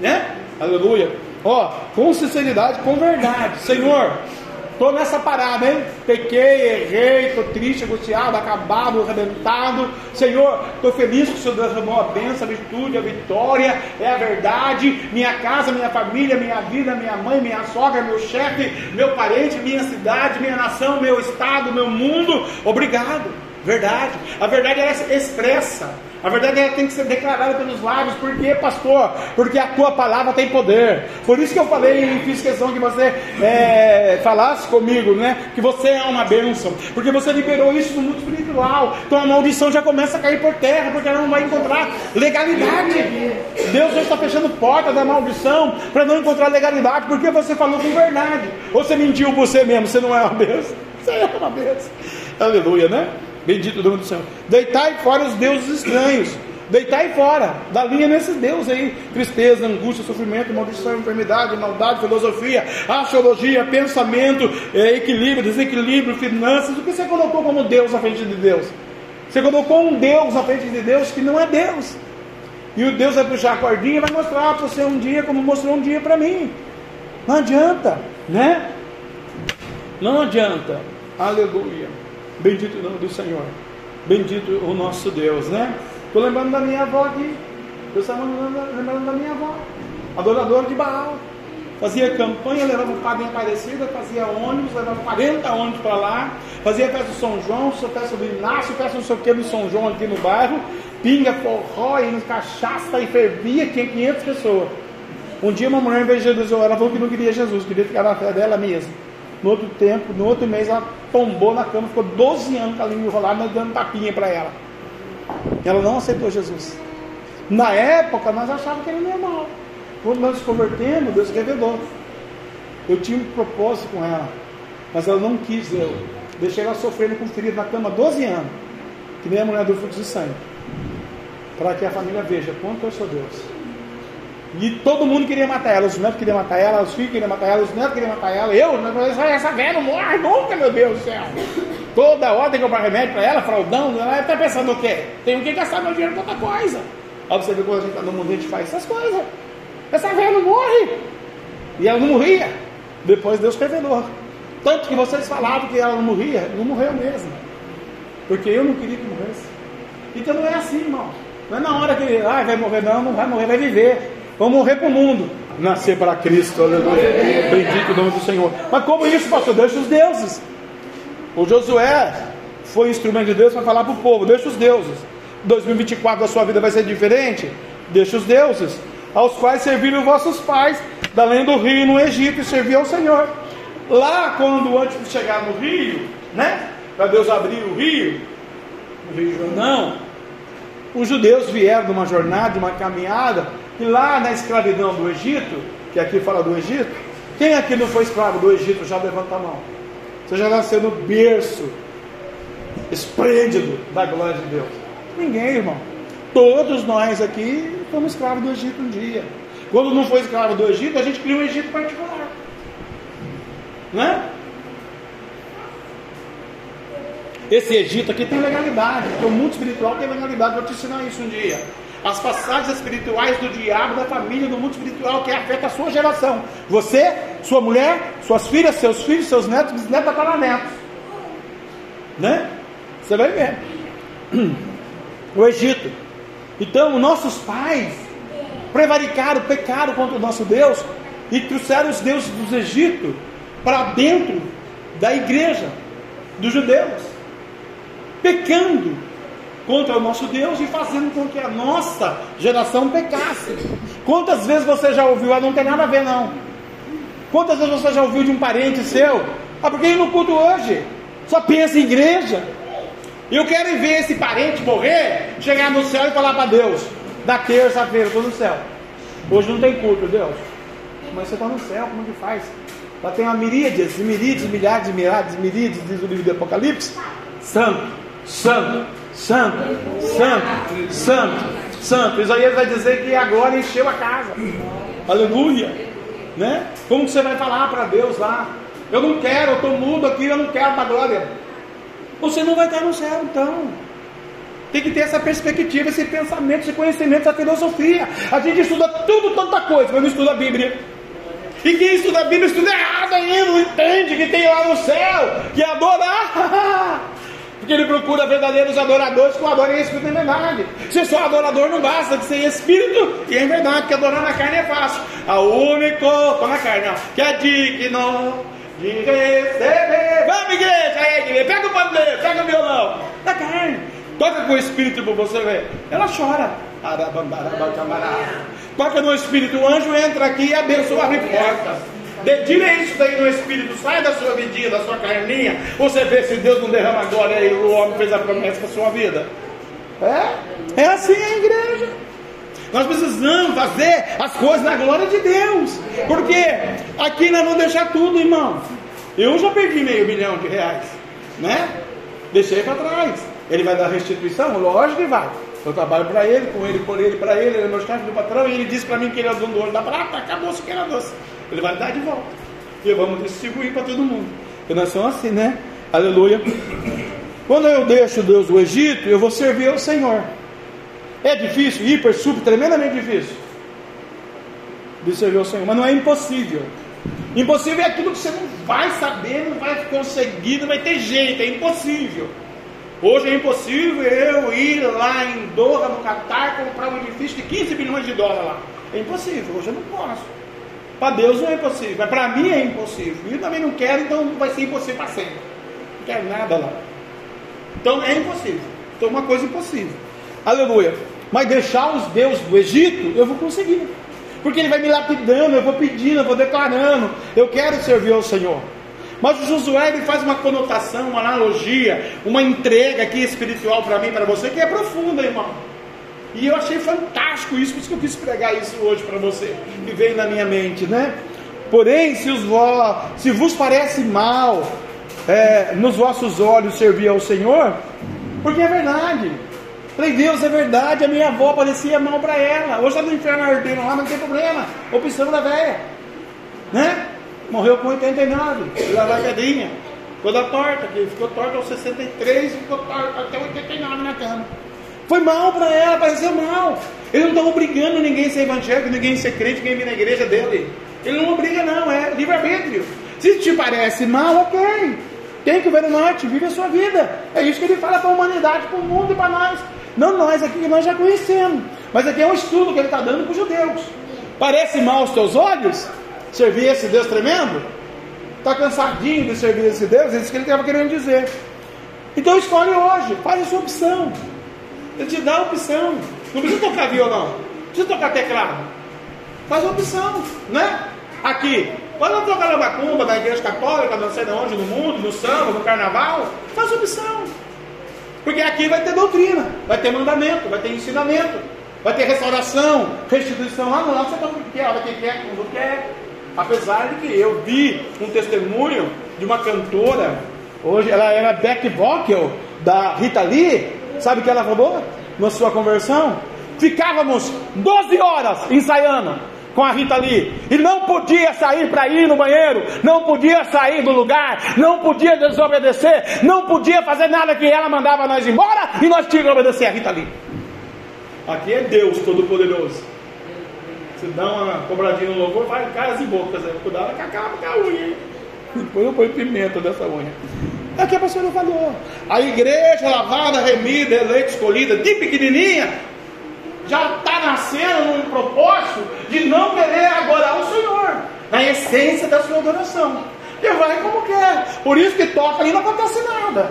Né? Aleluia. Ó, com sinceridade, com verdade. Senhor, estou nessa parada, hein? Pequei, errei, estou triste, angustiado, acabado, arrebentado. Senhor, estou feliz que o Senhor derramou a bênção, a virtude, a vitória, é a verdade. Minha casa, minha família, minha vida, minha mãe, minha sogra, meu chefe, meu parente, minha cidade, minha nação, meu estado, meu mundo. Obrigado. Verdade. A verdade é expressa. A verdade é, tem que ser declarada pelos lábios. Por quê, pastor? Porque a tua palavra tem poder. Por isso que eu falei e fiz questão que você é, falasse comigo, né? Que você é uma bênção. Porque você liberou isso no mundo espiritual. Então a maldição já começa a cair por terra, porque ela não vai encontrar legalidade. Deus não está fechando porta da maldição para não encontrar legalidade, porque você falou com verdade. Ou você mentiu você mesmo, você não é uma bênção. Você é uma bênção. Aleluia, né? Bendito o nome do Senhor. Deitai fora os deuses estranhos. Deitai fora. Da linha nesses deuses aí. Tristeza, angústia, sofrimento, maldição, enfermidade, maldade, filosofia, astrologia, pensamento, é, equilíbrio, desequilíbrio, finanças. O que você colocou como Deus na frente de Deus? Você colocou um Deus na frente de Deus que não é Deus. E o Deus vai puxar a cordinha e vai mostrar para você um dia como mostrou um dia para mim. Não adianta, né? Não adianta. Aleluia. Bendito o nome do Senhor. Bendito o nosso Deus, né? Estou lembrando da minha avó aqui. Eu estava lembrando da minha avó. Adoradora de Baal. Fazia campanha, levava o padre Aparecida, fazia ônibus, levava 40 ônibus para lá, fazia festa do São João, festa do Inácio, festa não sei o que do São João aqui no bairro, pinga, forró, e cachaça e fervia, tinha 500 pessoas. Um dia uma mulher, em vez de Jesus, ela falou que não queria Jesus, queria ficar na fé dela mesma. No outro tempo, no outro mês, ela tombou na cama, ficou 12 anos com a língua enrolada, nós dando tapinha para ela. Ela não aceitou Jesus. Na época, nós achávamos que era normal. Quando nós nos convertemos, Deus revelou. Eu tinha um propósito com ela, mas ela não quis eu. Deixei ela sofrendo com ferido na cama 12 anos, que nem a mulher do fluxo de sangue. Para que a família veja quanto eu sou Deus. E todo mundo queria matar ela. Os netos queriam matar ela, os filhos queriam matar ela, os netos queriam matar ela. Eu, essa velha não morre nunca, meu Deus do céu. Toda hora tem que comprar remédio para ela, fraldão. Ela está pensando o quê? Tenho que gastar meu dinheiro com outra coisa. Olha você ver quando a gente está no mundo, a gente faz essas coisas. Essa velha não morre. E ela não morria. Depois Deus revelou. Tanto que vocês falavam que ela não morria, não morreu mesmo. Porque eu não queria que morresse. Então não é assim, irmão. Não é na hora que ah, vai morrer, não, não vai morrer, vai viver. Vamos morrer para o mundo. Nascer para Cristo, aleluia. Bendito o nome do Senhor. Mas como isso, pastor? Deixa os deuses. O Josué foi instrumento de Deus para falar para o povo: deixa os deuses. 2024 a sua vida vai ser diferente. Deixa os deuses, aos quais serviram vossos pais, da além do rio no Egito, e serviam ao Senhor. Lá, quando antes de chegar no rio, né? Para Deus abrir o rio, o rio Jordão, os judeus vieram de uma jornada, de uma caminhada, e lá na escravidão do Egito, que aqui fala do Egito, quem aqui não foi escravo do Egito já levanta a mão. Você já nasceu no berço esplêndido da glória de Deus. Ninguém, irmão. Todos nós aqui fomos escravos do Egito um dia. Quando não foi escravo do Egito, a gente criou um Egito particular. Né? Esse Egito aqui tem legalidade, porque o mundo espiritual tem legalidade. Vou te ensinar isso um dia as passagens espirituais do diabo, da família, do mundo espiritual que afeta a sua geração. Você, sua mulher, suas filhas, seus filhos, seus netos, bisnetos, tataranetos. Né? Você vai ver. O Egito. Então, nossos pais prevaricaram, pecaram contra o nosso Deus e trouxeram os deuses do Egito para dentro da igreja dos judeus, pecando contra o nosso Deus e fazendo com que a nossa geração pecasse. Quantas vezes você já ouviu? Ah, não tem nada a ver, não. Quantas vezes você já ouviu de um parente seu? Ah, porque ele não culto hoje? Só pensa em igreja. Eu quero ver esse parente morrer, chegar no céu e falar para Deus: da terça-feira, estou no céu. Hoje não tem culto, Deus. Mas você está no céu, como que faz? Lá tem uma miríades, miríades, milhares, milhares, miríades, diz o livro do Apocalipse. Santo, santo, santo, santo, santo, santo. Isaías vai dizer que agora encheu a casa. Aleluia. Né? Como você vai falar para Deus lá? Eu não quero, eu estou mudo aqui, eu não quero da glória. Você não vai estar no céu, então. Tem que ter essa perspectiva, esse pensamento, esse conhecimento, essa filosofia. A gente estuda tudo, tanta coisa, mas não estuda a Bíblia. E quem estuda a Bíblia estuda errado ainda, não entende que tem lá no céu, que é adorar. Porque ele procura verdadeiros adoradores que o adorem em espírito e em verdade. Se só adorador não basta de ser espírito e em verdade, porque adorar na carne é fácil. A único, tô na carne, ó, que é digno de receber. Vamos, igreja, aí, igreja, pega o pandeiro, pega o violão. Da carne. Toca com o espírito para você ver. Ela chora. Toca no espírito, o anjo entra aqui e abençoa, abre portas. Dedilha isso daí no espírito, sai da sua vidinha, da sua carninha. Você vê se Deus não derrama glória aí, o homem fez a promessa para a sua vida. É? É assim a igreja. Nós precisamos fazer as coisas na glória de Deus. Porque aqui nós vamos deixar tudo, irmão. Eu já perdi meio milhão de reais. Né? Deixei para trás. Ele vai dar restituição? Lógico que vai. Eu trabalho para ele, com ele, por ele, para ele, ele é meu chefe do patrão, e ele disse para mim que ele é o dono do ouro da prata, acabou-se que era doce. Ele vai dar de volta. E vamos distribuir para todo mundo. Porque nós somos assim, né? Aleluia. Quando eu deixo Deus do Egito, eu vou servir ao Senhor. É difícil, hiper, super, tremendamente difícil de servir ao Senhor, mas não é impossível. Impossível é aquilo que você não vai saber, não vai conseguir, não vai ter jeito, é impossível. Hoje é impossível eu ir lá em Doha, no Catar, comprar um edifício de 15 bilhões de dólares lá. É impossível, hoje eu não posso. Para Deus não é impossível, mas para mim é impossível. E eu também não quero, então vai ser impossível para sempre. Não quero nada lá. Então é impossível. Então é uma coisa impossível. Aleluia. Mas deixar os deuses do Egito, eu vou conseguir. Porque ele vai me lapidando, eu vou pedindo, eu vou declarando. Eu quero servir ao Senhor. Mas o Josué ele faz uma conotação, uma analogia, uma entrega aqui espiritual para mim, para você, que é profunda, irmão. E eu achei fantástico isso, por isso que eu quis pregar isso hoje para você, que veio na minha mente, né? Porém, se, os vo, se vos parece mal é, nos vossos olhos servir ao Senhor, porque é verdade. Falei, Deus, é verdade, a minha avó parecia mal para ela. Hoje está no inferno ardendo lá, não tem problema. Opção da velha. Né? Morreu com 89, pela vagadinha. Ficou da torta, que ficou torta aos 63 e ficou torta até 89 na cama. Foi mal para ela, pareceu mal. Ele não está obrigando ninguém a ser evangélico, ninguém a ser crente, ninguém vir na igreja dele. Ele não obriga, não, é livre-arbítrio. Se te parece mal, ok. Tem que ver o norte, vive a sua vida. É isso que ele fala para a humanidade, para o mundo e para nós. Não nós aqui que nós já conhecemos. Mas aqui é um estudo que ele está dando para os judeus. Parece mal aos teus olhos? Servir esse Deus tremendo? Está cansadinho de servir esse Deus? É isso que ele estava querendo dizer. Então escolhe hoje, faz a sua opção. Ele te dá a opção. Não precisa tocar violão, não precisa tocar teclado. Faz opção, né? Aqui, pode tocar na macumba, na igreja católica, não sei de onde, no mundo, no samba, no carnaval. Faz opção. Porque aqui vai ter doutrina, vai ter mandamento, vai ter ensinamento, vai ter restauração, restituição. Lá não, você toma o que quer, olha quem quer, quando quer. Apesar de que eu vi um testemunho de uma cantora, hoje ela era back vocal da Rita Lee, sabe o que ela falou na sua conversão? Ficávamos 12 horas ensaiando com a Rita Lee e não podia sair para ir no banheiro, não podia sair do lugar, não podia desobedecer, não podia fazer nada que ela mandava nós embora e nós tínhamos que obedecer a Rita Lee. Aqui é Deus Todo-Poderoso. Se dá uma cobradinha no louvor, vai caras e bocas. Né? Cuidado com a, com a unha. Depois eu ponho pimenta dessa unha. É que a pastora falou. A igreja lavada, remida, eleita, escolhida, de pequenininha, já está nascendo num propósito de não querer adorar o Senhor, na essência da sua adoração. E vai como quer. Por isso que toca ali não acontece nada.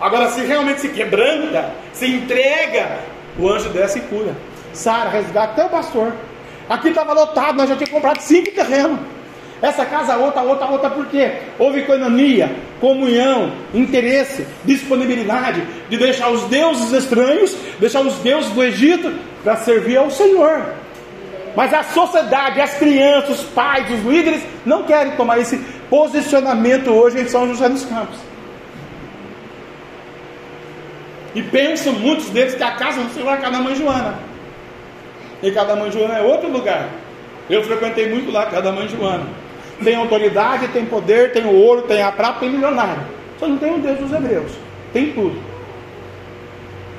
Agora, se realmente se quebranta, se entrega, o anjo desce e cura. Sara, resgata até o pastor. Aqui estava lotado, nós já tínhamos comprado cinco terrenos. Essa casa, outra, outra, outra, por quê? Houve economia, comunhão, interesse, disponibilidade de deixar os deuses estranhos, deixar os deuses do Egito para servir ao Senhor. Mas a sociedade, as crianças, os pais, os líderes não querem tomar esse posicionamento hoje em São José dos Campos. E pensam muitos deles que a casa do Senhor é cada mãe Joana. E cada mãe Joana é outro lugar. Eu frequentei muito lá, cada mãe Joana. Tem autoridade, tem poder, tem o ouro, tem a prata, tem milionário. Só não tem o Deus dos hebreus. Tem tudo.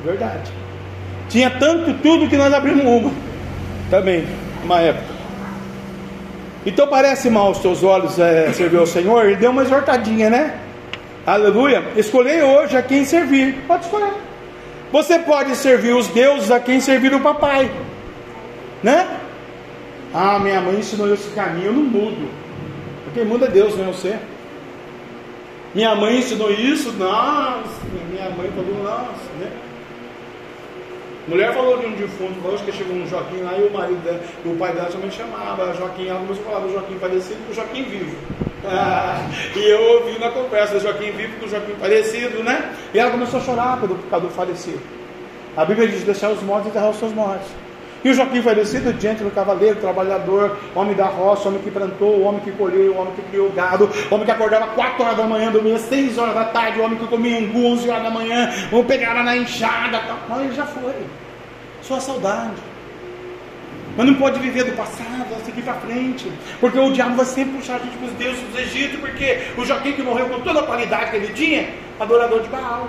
Verdade. Tinha tanto tudo que nós abrimos uma. Também, uma época. Então parece mal os teus olhos é, servir ao Senhor. Ele deu uma exortadinha, né? Aleluia. Escolhei hoje a quem servir. Pode escolher. Você pode servir os deuses a quem servir o papai. Né? Ah, minha mãe ensinou esse caminho, eu não mudo. Porque muda é Deus, não é você. Minha mãe ensinou isso, nossa, minha mãe falou, nossa, né? Mulher falou de um defunto, falou que chegou um Joaquim lá e o marido dela, o pai dela também chamava Joaquim, ela começou a do Joaquim falecido do Joaquim vivo. Ah, e eu ouvi na conversa do Joaquim vivo com Joaquim falecido, né? E ela começou a chorar pelo pecado falecido. A Bíblia diz: deixar os mortos e enterrar os seus mortos. E o Joaquim falecido diante do cavaleiro, trabalhador, homem da roça, homem que plantou, homem que colheu, homem que criou gado, homem que acordava 4 horas da manhã, dormia 6 horas da tarde, homem que comia angu 11 horas da manhã, ou pegava na enxada, tal. ele já foi. Sua saudade. Mas não pode viver do passado, vai seguir para frente. Porque o diabo vai sempre puxar a gente para os deuses do Egito, porque o Joaquim que morreu com toda a qualidade que ele tinha, adorador de Baal.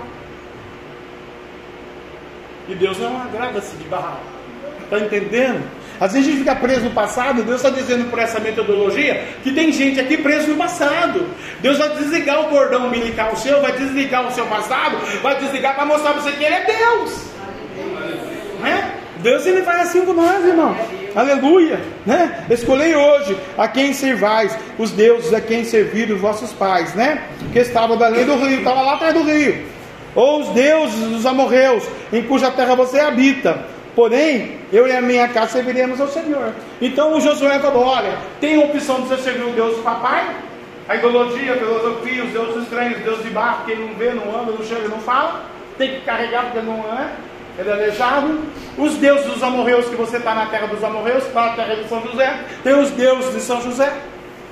E Deus não agrada-se de Baal. Está entendendo? Às vezes a gente fica preso no passado, Deus está dizendo por essa metodologia que tem gente aqui preso no passado. Deus vai desligar o cordão umbilical seu, vai desligar o seu passado, vai desligar para mostrar para você que Ele é Deus. Né? Deus ele faz assim com nós, irmão. Aleluia, né? Escolhei hoje a quem servais, os deuses a quem serviram os vossos pais, né? Que estavam da lei do rio, estava lá atrás do rio. Ou os deuses dos amorreus, em cuja terra você habita. Porém, eu e a minha casa serviremos ao Senhor. Então o Josué falou: olha, tem a opção de você servir o Deus do papai, a ideologia, a filosofia, os deuses estranhos, Deus de barro, quem não vê, não anda, não chega, não fala, tem que carregar porque não é, ele é aleijado. Os deuses dos amorreus, que você está na terra dos amorreus, está na terra de São José, tem os deuses de São José,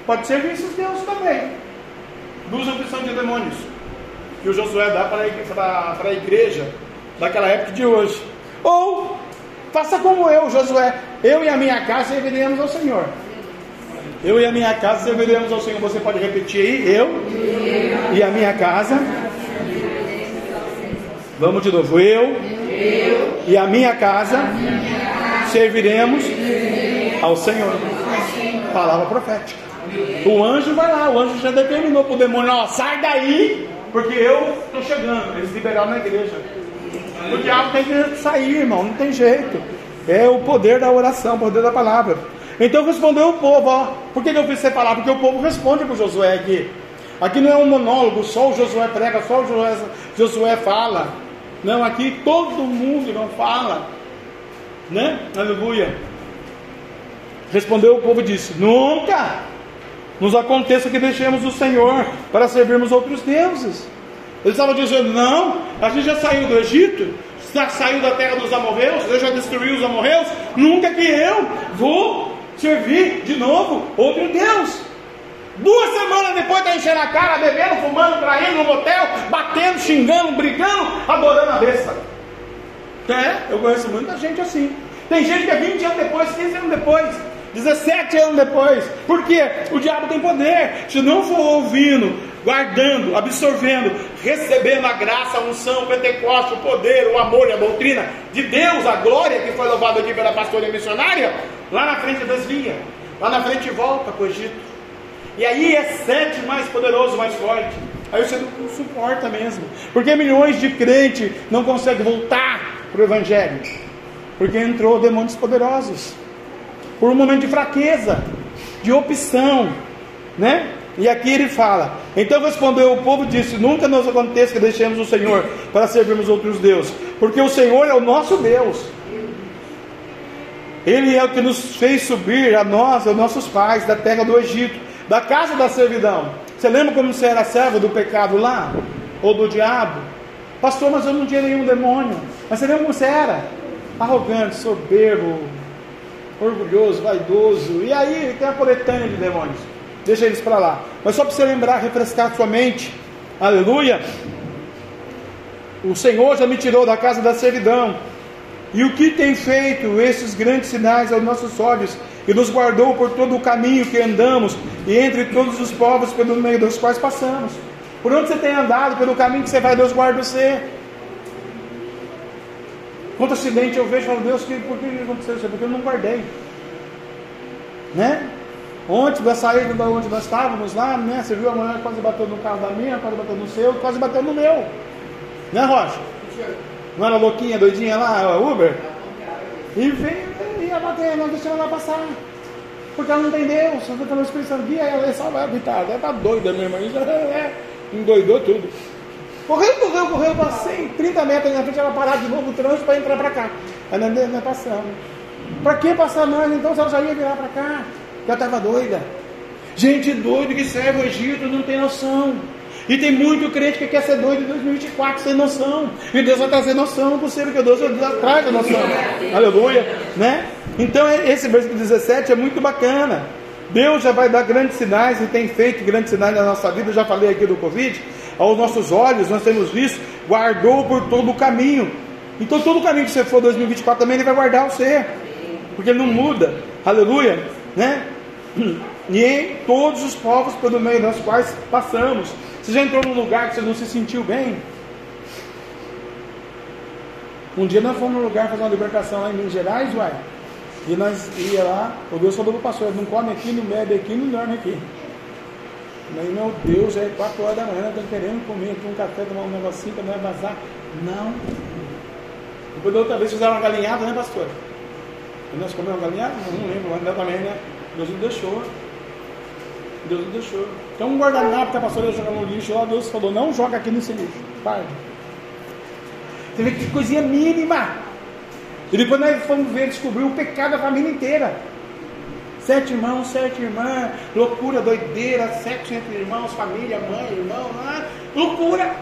pode servir esses deuses também. Duas opções de demônios que o Josué dá para a igreja daquela época de hoje. Ou Faça como eu, Josué. Eu e a minha casa serviremos ao Senhor. Eu e a minha casa serviremos ao Senhor. Você pode repetir aí? Eu e a minha casa. Vamos de novo. Eu e a minha casa serviremos ao Senhor. Palavra profética. O anjo vai lá, o anjo já determinou para o demônio: ó, sai daí, porque eu estou chegando. Eles liberaram na igreja. O diabo tem que sair, irmão, não tem jeito. É o poder da oração, o poder da palavra. Então respondeu o povo, ó. Por que, eu fiz você falar? Porque o povo responde para Josué aqui. Aqui não é um monólogo, só o Josué prega, só o Josué, Josué fala. Não, aqui todo mundo não fala. Né? Aleluia. Respondeu o povo e disse: Nunca nos aconteça que deixemos o Senhor para servirmos outros deuses. Eles estavam dizendo: não, a gente já saiu do Egito, já saiu da terra dos amorreus, eu já destruí os amorreus, nunca que eu vou servir de novo outro Deus. Duas semanas depois está enchendo a cara, bebendo, fumando, traindo no motel, batendo, xingando, brigando, adorando a besta. É, eu conheço muita gente assim. Tem gente que é 20 anos depois, 15 anos depois, 17 anos depois. Por quê? O diabo tem poder. Se não for ouvindo guardando, absorvendo, recebendo a graça, a unção, o Pentecoste, o poder, o amor e a doutrina de Deus, a glória que foi louvada aqui pela pastora missionária, lá na frente desvia, lá na frente volta para o Egito. E aí é sete mais poderoso, mais forte. Aí você não suporta mesmo. Porque milhões de crentes não conseguem voltar para o Evangelho. Porque entrou demônios poderosos. Por um momento de fraqueza, de opção, né? E aqui ele fala: Então respondeu o povo disse: Nunca nos aconteça que deixemos o Senhor para servirmos outros deuses, porque o Senhor é o nosso Deus. Ele é o que nos fez subir a nós, aos nossos pais, da terra do Egito, da casa da servidão. Você lembra como você era servo do pecado lá? Ou do diabo? Pastor, mas eu não tinha nenhum demônio. Mas você lembra como você era? Arrogante, soberbo, orgulhoso, vaidoso. E aí tem a coletânea de demônios. Deixa eles para lá. Mas só para você lembrar, refrescar sua mente. Aleluia. O Senhor já me tirou da casa da servidão. E o que tem feito esses grandes sinais aos nossos olhos? E nos guardou por todo o caminho que andamos e entre todos os povos pelo meio dos quais passamos. Por onde você tem andado, pelo caminho que você vai, Deus guarda você. Quanto acidente eu vejo, falo, Deus, por que aconteceu isso? Porque eu não guardei. Né? Ontem, da saída da onde nós estávamos lá, né? Você viu a mulher quase bateu no carro da minha, quase bateu no seu, quase bateu no meu. Né, Rocha? Não era louquinha, doidinha lá, Uber? E veio, ia bater, não deixou ela passar. Porque ela não. Só que ela Espírito Santo guia ela, só vai habitar. Ela tá doida mesmo. É, endoidou tudo. Correu, correu, correu, passei 30 metros na frente, ela parar de novo o trânsito para entrar para cá. Aí nós, nós passamos. Para que passar mais então se ela já ia virar para cá? Já estava doida. Gente doida que serve o Egito não tem noção. E tem muito crente que quer ser doido em 2024 sem noção. E Deus vai trazer noção possível que Deus traz a noção. Aleluia. Né? Então esse versículo 17 é muito bacana. Deus já vai dar grandes sinais e tem feito grandes sinais na nossa vida. Eu já falei aqui do Covid. Aos nossos olhos, nós temos visto, guardou por todo o caminho. Então, todo o caminho que você for 2024 também, Ele vai guardar você, porque Ele não muda. Aleluia, né? E em todos os povos pelo meio dos quais passamos. Você já entrou num lugar que você não se sentiu bem? Um dia nós fomos num lugar fazer uma libertação lá em Minas Gerais, uai. E nós ia lá, o Deus falou para o pastor, não come aqui, não bebe aqui, não dorme aqui. Mas, meu Deus, é 4 horas da manhã, estou querendo comer aqui um café, tomar um negocinho para não é vazar. Não. Depois da outra vez fizeram uma galinhada, né, pastor? Nós comemos uma galinhada? Não, não lembro, ainda também, né? Deus não deixou. Deus não deixou. Então um guardanapo que a pastora jogar no lixo lá, Deus falou, não joga aqui nesse lixo. Para. Você vê que coisinha mínima. E depois nós fomos ver, descobrir o pecado da família inteira. Sete irmãos, sete irmãs, loucura, doideira, sexo entre irmãos, família, mãe, irmão, ah, loucura.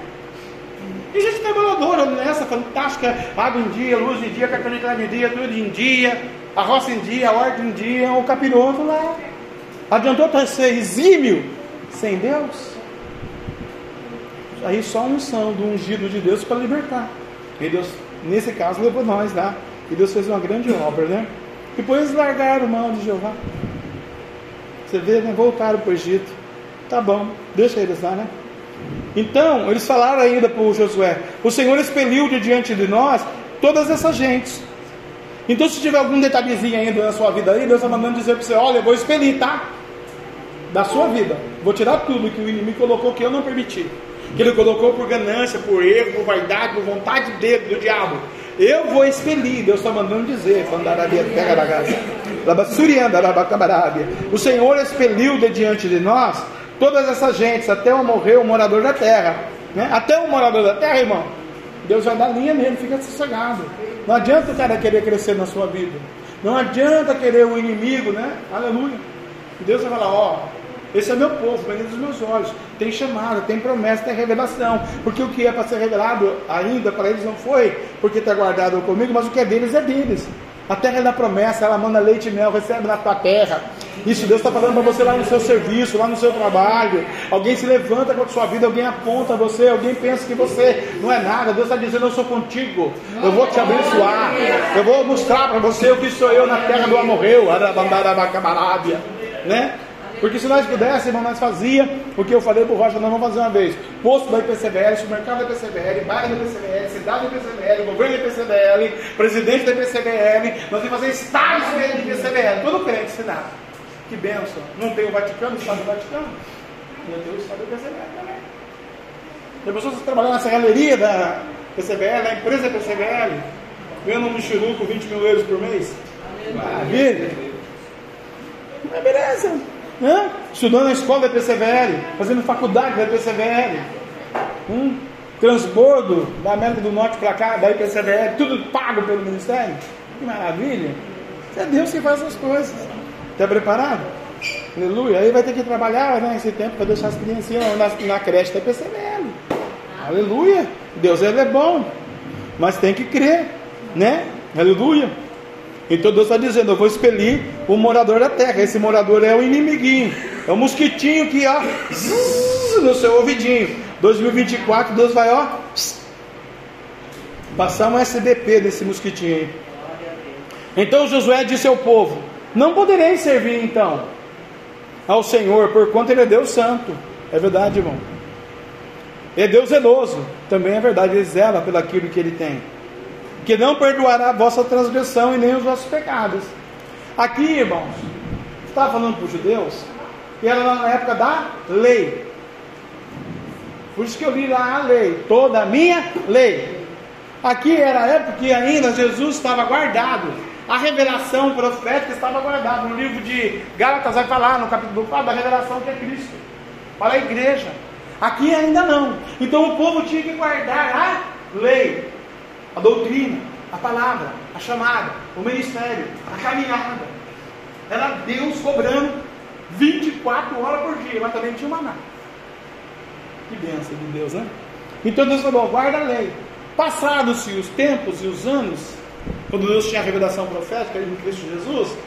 E gente trabalhadora nessa, fantástica, água em dia, luz em dia, cartonita em dia, tudo em dia, a roça em dia, a horta em dia, o capiroto lá. Adiantou para ser exímio sem Deus? Aí só a unção do ungido de Deus para libertar. E Deus, nesse caso, levou nós lá. E Deus fez uma grande obra, né? Depois eles largaram mão de Jeová. Você vê, né? Voltaram para o Egito. Tá bom, deixa eles lá, né? Então, eles falaram ainda para Josué: O Senhor expeliu de diante de nós todas essas gentes. Então, se tiver algum detalhezinho ainda na sua vida aí, Deus está mandando dizer para você: Olha, eu vou expelir, tá? Da sua vida. Vou tirar tudo que o inimigo colocou que eu não permiti. Que ele colocou por ganância, por erro, por vaidade, por vontade dele, do diabo. Eu vou expelir, Deus está mandando dizer, o Senhor expeliu de diante de nós todas essas gentes, até o morrer o morador da terra. Né? Até o morador da terra, irmão. Deus vai dar linha nele, fica sossegado. Não adianta o cara querer crescer na sua vida. Não adianta querer o inimigo, né? Aleluia. Deus vai falar, ó, esse é meu povo, bendito dos meus olhos. Tem chamada, tem promessa, tem revelação. Porque o que é para ser revelado ainda para eles não foi, porque está guardado comigo, mas o que é deles é deles. A terra é da promessa, ela manda leite e mel, recebe na tua terra. Isso Deus está falando para você lá no seu serviço, lá no seu trabalho. Alguém se levanta com a sua vida, alguém aponta você, alguém pensa que você não é nada. Deus está dizendo: Eu sou contigo, eu vou te abençoar, eu vou mostrar para você o que sou eu na terra do amorreu, né? Porque se nós pudéssemos, nós fazia o que eu falei para o Rocha, nós vamos fazer uma vez. Posto da IPCBL, supermercado da IPCBL, bairro da IPCBL, cidade da IPCBL, governo da IPCBL, presidente da IPCBL, nós vamos fazer estádios da IPCBL, todo crente ensinado. Que benção. Não tem o Vaticano, o Estado do Vaticano. Não tem o Estado da IPCBL também. Tem pessoas que trabalham nessa galeria da PCBL, na empresa PCBL. ganhando um michuruco 20 mil euros por mês? Maravilha! Mas beleza, né? estudando na escola PCVL, fazendo faculdade da PCVL, um transbordo da América do Norte para cá, da IPCVL, tudo pago pelo Ministério. Que maravilha! É Deus que faz as coisas. Está preparado? Aleluia. Aí vai ter que trabalhar né, esse tempo para deixar as criancinhas na, na creche da PCVL. Aleluia. Deus ele é bom. Mas tem que crer. Né? Aleluia. Então Deus está dizendo: Eu vou expelir o morador da terra. Esse morador é o inimiguinho. É o mosquitinho que, ó, no seu ouvidinho. 2024, Deus vai, ó, passar um SBP desse mosquitinho aí. Então Josué disse ao povo: Não podereis servir então ao Senhor, porquanto Ele é Deus Santo. É verdade, irmão. É Deus zeloso. Também é verdade, Ele zela pelo aquilo que Ele tem. Que não perdoará a vossa transgressão e nem os vossos pecados. Aqui, irmãos, estava falando para os judeus, e era na época da lei. Por isso que eu li lá a lei, toda a minha lei. Aqui era a época que ainda Jesus estava guardado a revelação profética estava guardada no livro de Gálatas, vai falar no capítulo 4 da revelação que é Cristo, para a igreja. Aqui ainda não. Então o povo tinha que guardar a lei, a doutrina, a palavra, a chamada, o ministério, a caminhada. Era Deus cobrando 24 horas por dia, mas também tinha nada. Que bênção de Deus, né? Então Deus falou: guarda a lei. Passados-se os tempos e os anos, quando Deus tinha a revelação profética em Cristo Jesus,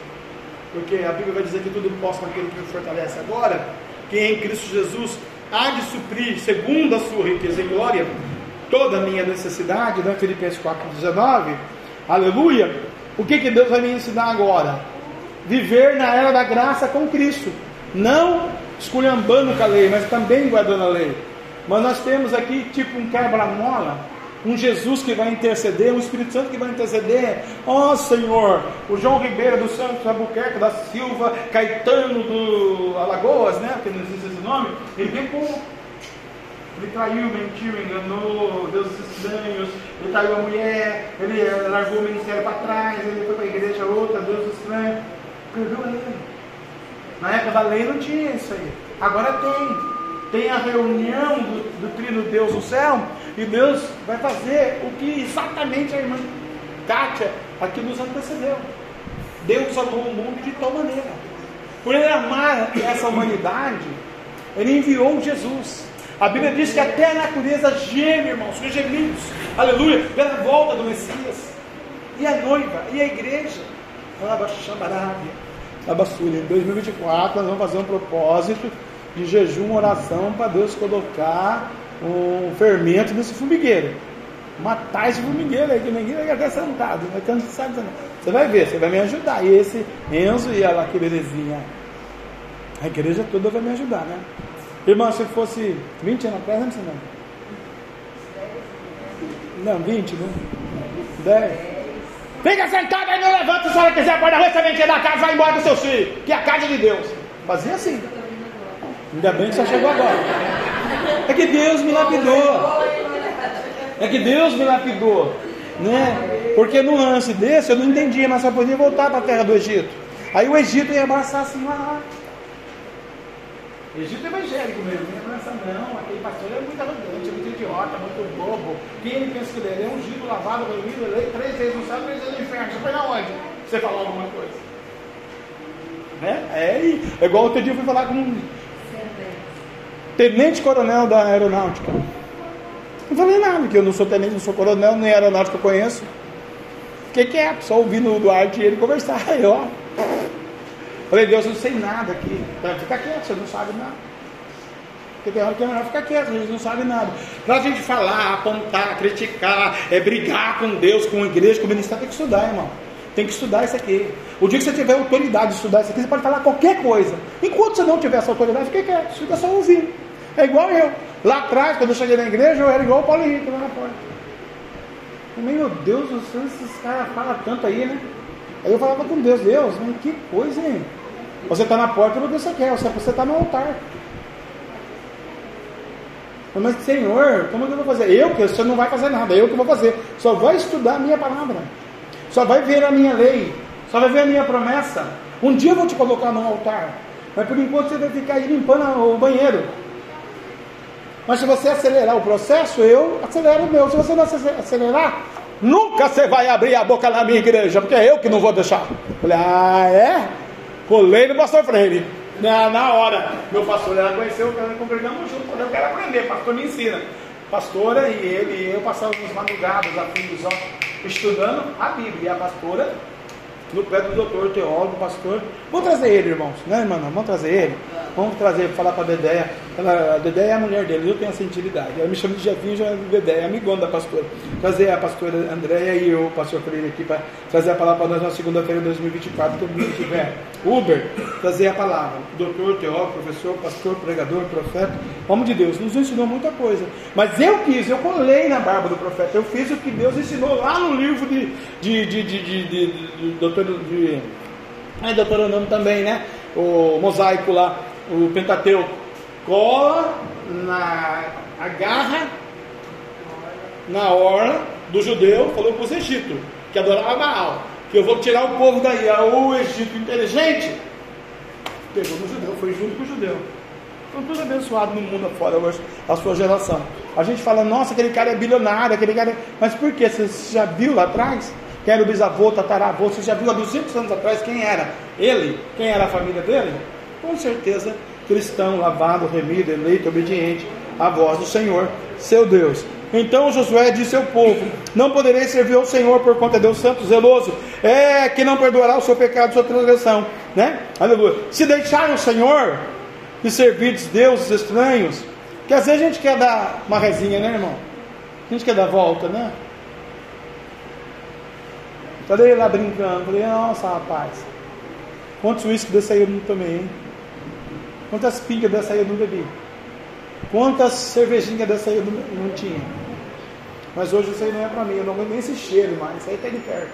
porque a Bíblia vai dizer que tudo posso naquele que nos fortalece agora, que em Cristo Jesus há de suprir, segundo a sua riqueza e glória, toda a minha necessidade, né? Filipenses 4,19, aleluia. O que, que Deus vai me ensinar agora? Viver na era da graça com Cristo, não esculhambando com a lei, mas também guardando a lei. Mas nós temos aqui tipo um quebra-mola um Jesus que vai interceder, um Espírito Santo que vai interceder. Ó oh, Senhor, o João Ribeiro do Santos Albuquerque da Silva, Caetano do Alagoas, né? Que não existe esse nome, ele vem com. Ele traiu, mentiu, enganou, deuses estranhos, ele traiu a mulher, ele largou o ministério para trás, ele foi para a igreja outra, Deus estranho. Perdeu a lei. Na época da lei não tinha isso aí. Agora tem. Tem a reunião do, do Trino Deus no céu, e Deus vai fazer o que exatamente a irmã Kátia aqui nos antecedeu. Deus amou o mundo de tal maneira. Por ele amar essa humanidade, ele enviou Jesus. A Bíblia diz que até a natureza geme, irmãos, com gemidos, aleluia, pela volta do Messias. E a noiva, e a igreja. Em 2024 nós vamos fazer um propósito de jejum, oração para Deus colocar um fermento nesse formigueiro. Matar esse formigueiro aí, que ninguém vai até sentado, vai cansado. Você vai ver, você vai me ajudar. E esse Enzo e ela, que belezinha. A igreja toda vai me ajudar, né? Irmão, se fosse 20 anos atrás, não sei não. Não, 20, né? 10. Fica sentado aí, não levanta se a senhora quiser, pode arranjar a da casa, vai embora com seus filhos, que é a casa de Deus. Fazia assim. Ainda bem que você chegou agora. É que Deus me lapidou. É que Deus me lapidou. Né? Porque no lance desse eu não entendia, mas só podia voltar para a terra do Egito. Aí o Egito ia abraçar assim lá. Egito é evangélico mesmo, não ia abraçar não, aquele pastor é muito arrogante, é muito idiota, muito bobo. Quem ele pensa que ele é? É ungido, lavado, reunido, ele é três vezes no céu, três vezes no inferno. Você foi na onde? Você falou alguma coisa. Né? É, é igual outro dia eu fui falar com um tenente coronel da aeronáutica. Não falei nada, porque eu não sou tenente, não sou coronel, nem aeronáutica eu conheço. Fiquei quieto, só ouvindo o Duarte e ele conversar. Aí, ó. Falei, Deus, eu não sei nada aqui. Fica quieto, você não sabe nada. Porque tem hora que é melhor ficar quieto, a gente não sabe nada. Para a gente falar, apontar, criticar, é brigar com Deus, com a igreja, com o ministério, tem que estudar, irmão. Tem que estudar isso aqui. O dia que você tiver autoridade de estudar isso aqui, você pode falar qualquer coisa. Enquanto você não tiver essa autoridade, fique quieto, fica só ouvindo. É igual eu. Lá atrás, quando eu cheguei na igreja, eu era igual o Paulo Henrique lá na porta. Meu Deus do céu, esses caras falam tanto aí, né? Aí eu falava com Deus, Deus, que coisa, hein? Você está na porta do que você quer, você está no altar. Mas Senhor, como é que eu vou fazer? Eu que você não vai fazer nada, eu que vou fazer. Só vou estudar a minha palavra. só vai ver a minha lei, só vai ver a minha promessa. Um dia eu vou te colocar no altar, mas por enquanto você vai ficar aí limpando o banheiro. Mas se você acelerar o processo, eu acelero o meu. Se você não acelerar, nunca você vai abrir a boca na minha igreja, porque é eu que não vou deixar. Falei, ah, é? Colei no pastor Freire. Na, na hora, meu pastor, ela conheceu, congregamos junto, eu quero aprender, pastor me ensina. Pastora e ele e eu passávamos madrugadas, afins, ó, estudando a Bíblia. E a pastora no pé do doutor, teólogo, pastor. Vamos trazer ele, irmãos, né, irmã? Vamos trazer ele. Vamos trazer, falar para a Dedéia. Ela, a Dedéia é a mulher dele, eu tenho essa intimidade. Ela me chama de Jefinho, já é Dedéia, amigona da pastora. Trazer a pastora Andréia e o pastor Freire aqui para trazer a palavra para nós na segunda-feira de 2024, que mundo tiver. Uber, trazer a palavra. Doutor, teólogo, professor, pastor, pregador, profeta. Homem de Deus, nos ensinou muita coisa. Mas eu quis, eu colei na barba do profeta. Eu fiz o que Deus ensinou lá no livro de, de, de, de, de, de, de doutor de. É, Deuteronômio também, né? O mosaico lá o Pentateuco, cola na agarra na hora do judeu, falou para os egípcios, que adorava Baal, que eu vou tirar o povo daí. O Egito inteligente pegou no judeu, foi junto com o judeu. Estão todos abençoados no mundo afora hoje, a sua geração. A gente fala, nossa, aquele cara é bilionário, aquele cara é... Mas por quê? Você já viu lá atrás? Quem era o bisavô, tataravô? Você já viu há 200 anos atrás quem era? Ele? Quem era a família dele? com certeza cristão, lavado, remido, eleito, obediente à voz do Senhor, seu Deus. Então Josué disse ao povo: Não poderei servir ao Senhor por conta de Deus Santo, zeloso, é que não perdoará o seu pecado, sua transgressão, né? Aleluia. Se deixarem o Senhor e servir deuses estranhos, que às vezes a gente quer dar uma resinha, né, irmão? A gente quer dar volta, né? Cadê ele lá brincando? Falei, nossa, rapaz, quantos uísques desse aí eu não tomei, hein? Quantas pingas dessa aí eu não bebi? Quantas cervejinhas dessa aí eu não, não tinha? Mas hoje isso aí não é para mim, eu não aguento nem esse cheiro mais, isso aí está de perto.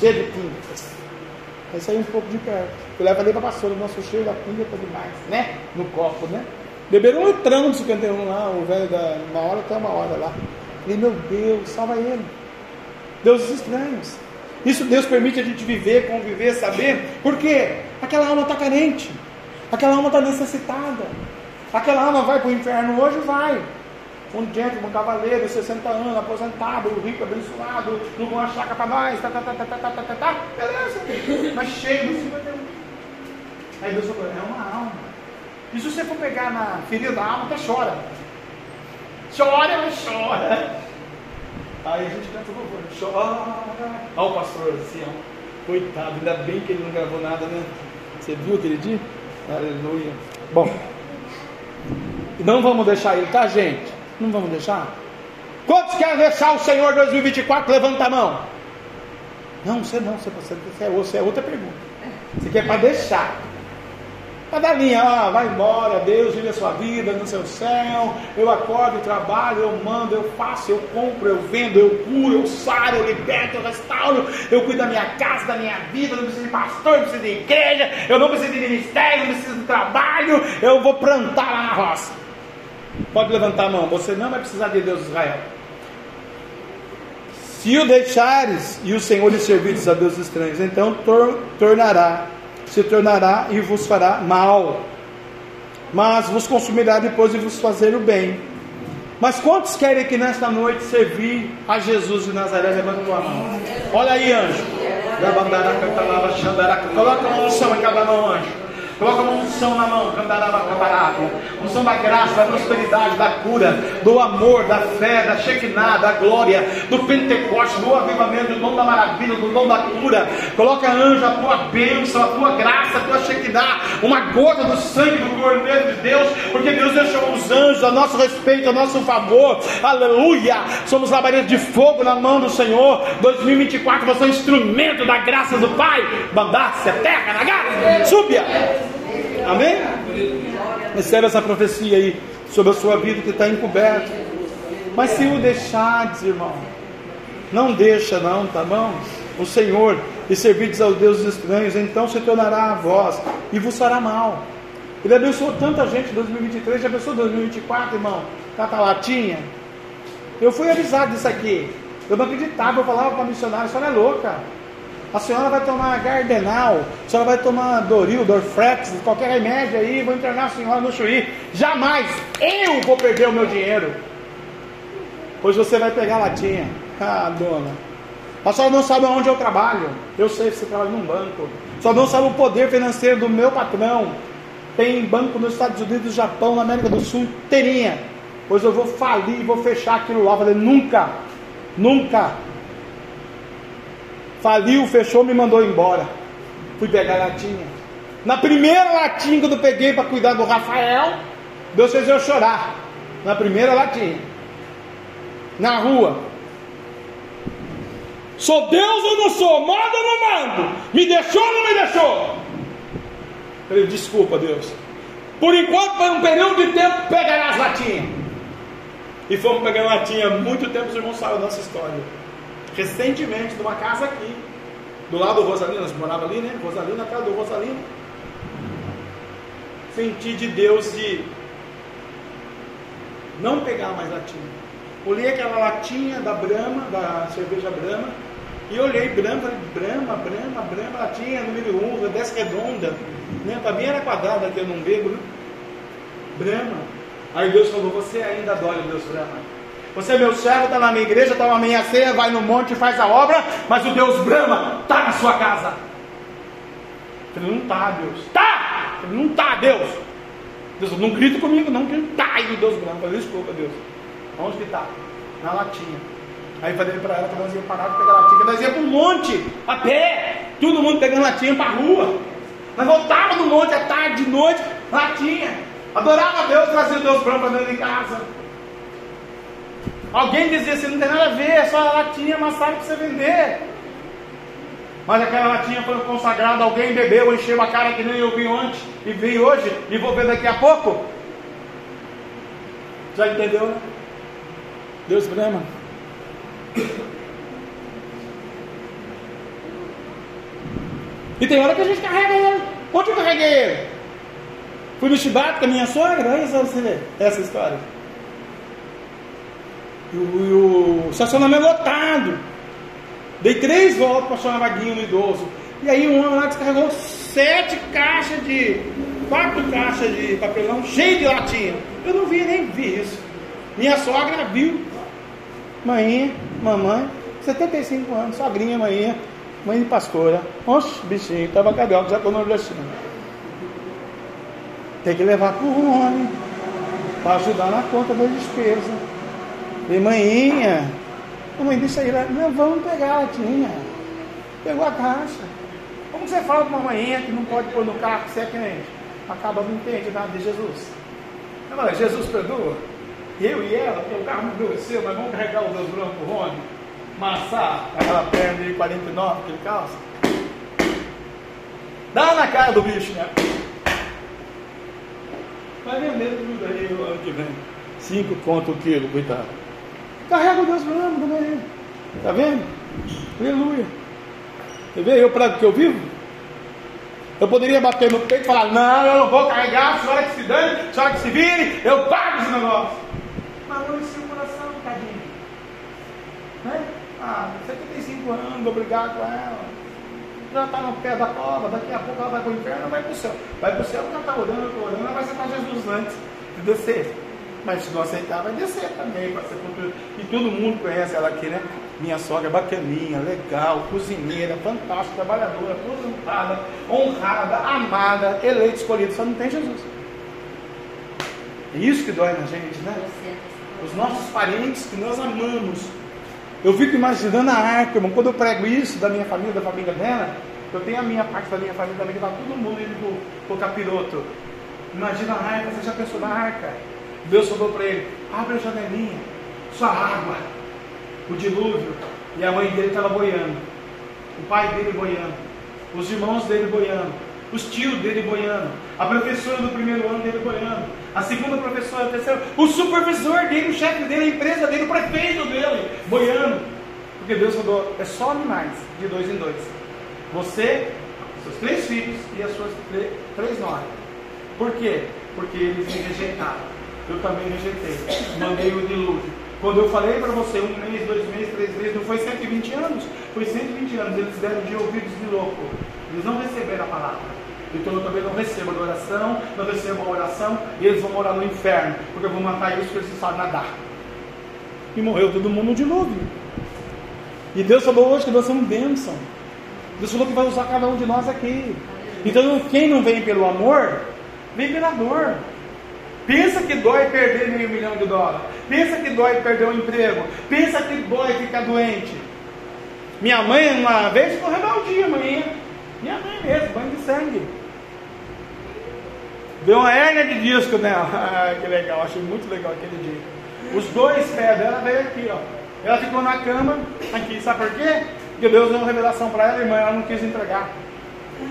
Cheiro de pinga. Aí um pouco de perto. Eu levo ali para a pastora, nosso cheiro da pinga está demais, né? No copo, né? Beberam um litrão de 51 lá, o velho da uma hora até uma hora lá. E meu Deus, salva ele. Deuses estranhos. Isso Deus permite a gente viver, conviver, saber, porque aquela alma está carente. Aquela alma está necessitada. Aquela alma vai para o inferno hoje? Vai. Um gentleman, um cavaleiro, 60 anos, aposentado, rico, abençoado, não vão achar para nós, tá, tá, tá, tá, tá, tá, tá, tá, beleza. Mas cheio do 51. Aí Deus falou, é uma alma. E se você for pegar na ferida da alma, até chora. Chora, mas chora. Aí a gente canta o louvor, chora. Olha o pastor assim, ó. Coitado, ainda bem que ele não gravou nada, né? Você viu aquele dia? Aleluia. Bom, não vamos deixar ele, tá, gente? Não vamos deixar? Quantos querem deixar o Senhor 2024? Levanta a mão. Não, você não, você, você, você é outra pergunta. Você quer para deixar. Cadalinha, ah, vai embora, Deus vive a sua vida no seu céu. Eu acordo, eu trabalho, eu mando, eu faço, eu compro, eu vendo, eu curo, eu saro, eu liberto, eu restauro, eu cuido da minha casa, da minha vida. Eu não preciso de pastor, não preciso de igreja, eu não preciso de ministério, não preciso de trabalho. Eu vou plantar lá na roça. Pode levantar a mão, você não vai precisar de Deus Israel. Se o deixares e o Senhor lhe servires a Deus estranhos, então tor tornará se tornará e vos fará mal, mas vos consumirá depois de vos fazer o bem. Mas quantos querem que nesta noite servir a Jesus de Nazaré? Levanta a mão. Olha aí, anjo. Coloca uma unção em cada mão, anjo. Coloca uma unção na mão, unção da graça, da prosperidade, da cura, do amor, da fé, da Shekinah, da glória, do Pentecoste, do avivamento, do dom da maravilha, do dom da cura. Coloca, anjo, a tua bênção, a tua graça, a tua Shekinah, uma gota do sangue do Cordeiro de Deus, porque Deus deixou os anjos a nosso respeito, a nosso favor. Aleluia! Somos labaredas de fogo na mão do Senhor. 2024 você é um instrumento da graça do Pai. Bandasse, terra, nagar, súbia. Amém? Recebe essa profecia aí sobre a sua vida que está encoberta. Mas se o deixardes, irmão, não deixa não, tá bom? O Senhor e servirdes aos deuses estranhos, então se tornará a vós e vos fará mal. Ele abençoou tanta gente em 2023, já abençoou 2024, irmão? Catalatinha. Eu fui avisado disso aqui. Eu não acreditava, eu falava para a missionária, a senhora é louca. A senhora vai tomar Gardenal, a senhora vai tomar Doril, Dorflex, qualquer remédio aí, vou internar a senhora no Chuí. Jamais eu vou perder o meu dinheiro. Hoje você vai pegar a latinha. Ah, dona. A senhora não sabe onde eu trabalho. Eu sei que você trabalha num banco. Senhora não sabe o poder financeiro do meu patrão. Tem banco nos Estados Unidos, Japão, na América do Sul, teria. Pois eu vou falir vou fechar aquilo lá. falei, nunca, nunca. Faliu, fechou, me mandou embora. Fui pegar a latinha. Na primeira latinha que eu peguei para cuidar do Rafael, Deus fez eu chorar. Na primeira latinha. Na rua. Sou Deus ou não sou? Manda ou não mando? Me deixou ou não me deixou? falei, desculpa, Deus. Por enquanto, por um período de tempo, pegará as latinhas. E fomos pegar latinha. Muito tempo os irmãos sabem a nossa história recentemente numa casa aqui, do lado do Rosalina, nós morava ali, né? Rosalina, na casa do Rosalina. Senti de Deus de não pegar mais latinha. Olhei aquela latinha da Brahma, da cerveja Brahma, e olhei Brahma, Brahma, Brahma, Brahma, latinha número 1, um, dessa redonda. Né? Para mim era quadrada, que eu não bebo, né? Brahma. Aí Deus falou, você ainda adora Deus Brahma. Você, meu servo, está na minha igreja, toma a minha ceia, vai no monte e faz a obra, mas o Deus Brahma está na sua casa. Ele não está, Deus. Está! Ele não está, Deus. Deus, não grita comigo, não, que está aí o Deus Brahma. Falei, desculpa, Deus. Onde que está? Na latinha. Aí falei para ela que nós íamos parar de pegar latinha, nós íamos para um monte, a pé, todo mundo pegando latinha para a rua. Nós voltávamos no monte à tarde, de noite, latinha. Adorava Deus, trazia Deus Brahma dentro de casa. Alguém dizia assim, não tem nada a ver, é só a latinha amassada para você vender. Mas aquela latinha foi consagrada, alguém bebeu, encheu a cara que nem eu vi ontem e vi hoje e vou ver daqui a pouco. Já entendeu? Né? Deus brama. E tem hora que a gente carrega ele. Onde eu carreguei ele? Fui no chibate com a minha sogra, olha só você ver essa história e o, o estacionamento lotado. Dei três voltas para achar uma vaguinha no idoso. E aí um homem lá descarregou sete caixas de. quatro caixas de papelão cheio de latinha. Eu não vi nem vi isso. Minha sogra viu. Mãinha, mamãe, 75 anos, sogrinha, mãinha, mãe de pastora. Oxe, bichinho, tava carioca, já tô nordestino. Tem que levar pro homem para ajudar na conta da despesa. E manhinha, a mãe disse aí, não, vamos pegar a latinha. Pegou a caixa. Como você fala para uma manhinha que não pode pôr no carro você é crente? Acaba não entende nada de Jesus. Falei, Jesus perdoa. Eu e ela, o carro endureceu, mas vamos carregar os dois brancos pro Rony, massar aquela perna de 49 que ele calça. Dá na cara do bicho, né? Vai vender tudo aí o ano que vem. Cinco conto o quilo, coitado. Carrega o Deus brando também. Está vendo? Aleluia. Você vê eu para que eu vivo? Eu poderia bater no peito e falar, não, eu não vou carregar, a senhora que se dane, a senhora que se vire, eu pago esse negócio. Mas não ensina o coração, tadinho. Né? Ah, 75 anos, vou brigar com ela. Já está no pé da cova, daqui a pouco ela vai para o inferno, vai para o céu. Vai para o céu porque ela está orando, orando, ela vai aceitar Jesus antes de descer. Mas se não aceitar, vai descer também para ser E todo mundo conhece ela aqui, né? Minha sogra bacaninha, legal, cozinheira, fantástica, trabalhadora, aposentada, honrada, amada, eleita, escolhida. Só não tem Jesus. É isso que dói na gente, né? Os nossos parentes que nós amamos. Eu fico imaginando a arca, irmão. Quando eu prego isso da minha família, da família dela, eu tenho a minha parte da minha família também, que está todo mundo indo pro, pro capiroto. Imagina a arca, você já pensou na arca? Deus falou para ele: abre a janelinha, só água, o dilúvio. E a mãe dele estava boiando, o pai dele boiando, os irmãos dele boiando, os tios dele boiando, a professora do primeiro ano dele boiando, a segunda professora, a terceira, o supervisor dele, o chefe dele, a empresa dele, o prefeito dele boiando. Porque Deus falou: é só animais, de dois em dois. Você, seus três filhos e as suas três noras. Por quê? Porque eles me rejeitaram eu também rejeitei. Mandei o dilúvio. Quando eu falei para você um mês, dois meses, três meses, no foi 120 anos? Foi 120 anos, eles deram de ouvidos de louco. Eles não receberam a palavra. Então eu também não recebo adoração, não recebo a oração, e eles vão morar no inferno, porque eu vou matar eles porque eles não sabem nadar. E morreu todo mundo no dilúvio. E Deus falou hoje que nós somos bênção. Deus falou que vai usar cada um de nós aqui. Então quem não vem pelo amor, vem pela dor. Pensa que dói perder meio milhão de dólares. Pensa que dói perder um emprego. Pensa que dói ficar doente. Minha mãe, uma vez, ficou rebeldia, mãe. Minha mãe mesmo, banho de sangue. Deu uma hérnia de disco nela. Que legal, achei muito legal aquele dia. Os dois pés dela veio aqui, ó. Ela ficou na cama, aqui, sabe por quê? Porque Deus deu uma revelação para ela, irmã, ela não quis entregar.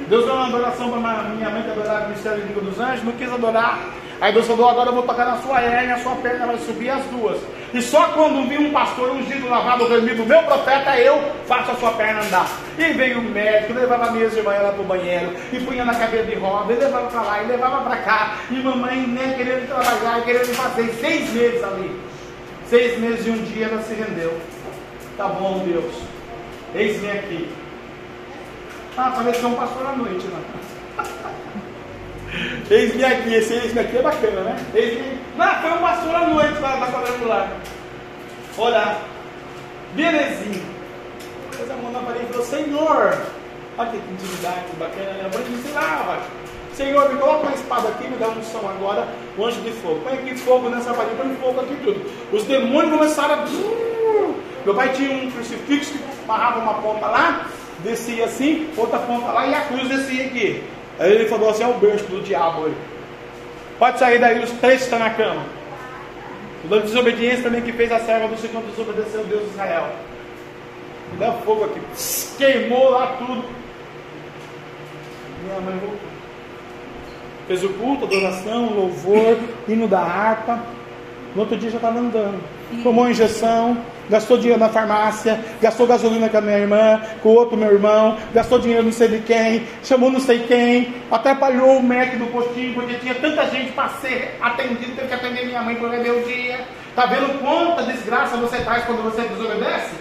Deus deu uma adoração para minha mãe que adorava o mistério de dos Anjos, não quis adorar. Aí Deus falou, agora eu vou tocar na sua hérnia, a sua perna vai subir as duas. E só quando vi um pastor ungido, lavado, dormido, meu profeta, eu faço a sua perna andar. E veio o médico, levava a minhas irmãs lá para o banheiro, e punha na cabeça de roda, e levava para lá, e levava para cá. E mamãe né, querendo trabalhar, querendo fazer seis meses ali. Seis meses e um dia ela se rendeu. Tá bom, Deus. Eis-me aqui. Ah, pareceu um pastor à noite, não. Eis-me aqui, esse eis-me aqui é bacana, né? Eis-me. Não, foi um pastor à noite lá na quadrangular. Olha, belezinha. Fez a mão na parede e falou: Senhor, olha que intimidade bacana, né? Eu vou te ensinar, Senhor, me coloca uma espada aqui, me dá um som agora, um anjo de fogo. Põe aqui fogo nessa parede, põe fogo aqui tudo. Os demônios começaram a. Meu pai tinha um crucifixo que amarrava uma ponta lá, descia assim, outra ponta lá e a cruz descia aqui. Aí ele falou assim: é o berço do diabo aí. Pode sair daí, os três estão na cama. O da desobediência também que fez a serva do Senhor desobedeceu o Deus de Israel. Dá fogo aqui. Queimou lá tudo. Minha mãe voltou. Fez o culto, adoração, louvor, hino da harpa. No outro dia já estava andando. Tomou injeção, gastou dinheiro na farmácia, gastou gasolina com a minha irmã, com o outro meu irmão, gastou dinheiro não sei de quem, chamou não sei quem, atrapalhou o médico do postinho, porque tinha tanta gente para ser atendido, teve que atender minha mãe por dia. Está vendo quanta desgraça você traz quando você desobedece?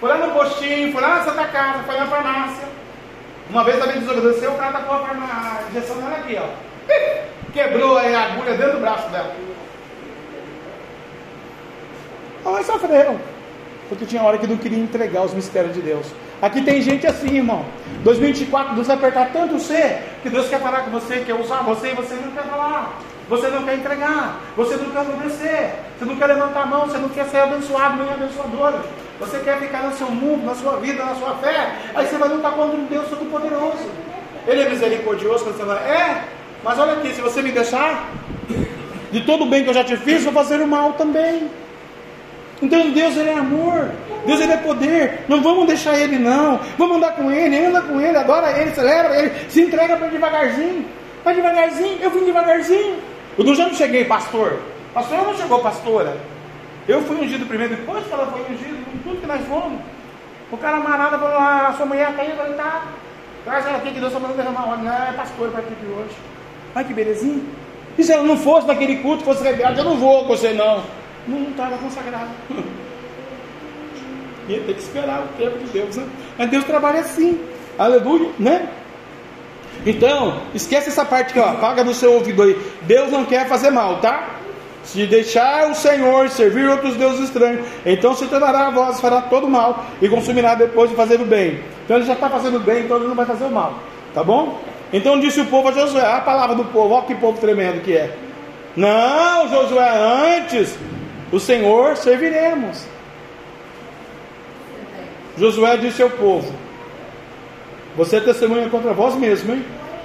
Foi lá no postinho, foi lá na Santa Casa, foi na farmácia. Uma vez também desobedeceu, o cara tá com a injeção nela aqui, ó. Quebrou a agulha dentro do braço dela. Mas sofreram. Porque tinha hora que não queria entregar os mistérios de Deus. Aqui tem gente assim, irmão. 2024, Deus vai apertar tanto você, que Deus quer falar com você, quer usar você, e você não quer falar. Você não quer entregar. Você não quer obedecer. Você não quer levantar a mão. Você não quer ser abençoado nem abençoador. Você quer ficar no seu mundo, na sua vida, na sua fé. Aí você vai lutar contra um Deus Todo-Poderoso. Ele é misericordioso você vai. É, mas olha aqui, se você me deixar, de todo o bem que eu já te fiz, vou fazer o mal também. Então Deus ele é amor, Deus ele é poder. Não vamos deixar ele não. Vamos andar com ele, anda com ele, adora ele, celebra ele, se entrega para devagarzinho. Vai devagarzinho, eu vim devagarzinho. Eu já não cheguei pastor. Pastor não chegou pastora. Eu fui ungido primeiro, depois que ela foi ungida, tudo que nós fomos. O cara amarado falou, ah, a sua mulher caiu, eu falei, tá. Traz ela aqui que Deus está mandando derramar óleo. Não, é pastor para de hoje. Olha que belezinha. E se ela não fosse naquele culto, fosse rebelde, eu não vou com você não não estava consagrado. Ia ter que esperar o tempo de Deus, né? Mas Deus trabalha assim, aleluia, né? Então, esquece essa parte aqui, ó, apaga no seu ouvido aí. Deus não quer fazer mal, tá? Se deixar o Senhor servir outros deuses estranhos, então se tornará a voz, fará todo mal e consumirá depois de fazer o bem. Então ele já está fazendo o bem, então ele não vai fazer o mal, tá bom? Então disse o povo a Josué, a palavra do povo, olha que povo tremendo que é. Não, Josué, antes o Senhor serviremos. Josué disse ao povo: Você é testemunha contra vós mesmo, hein?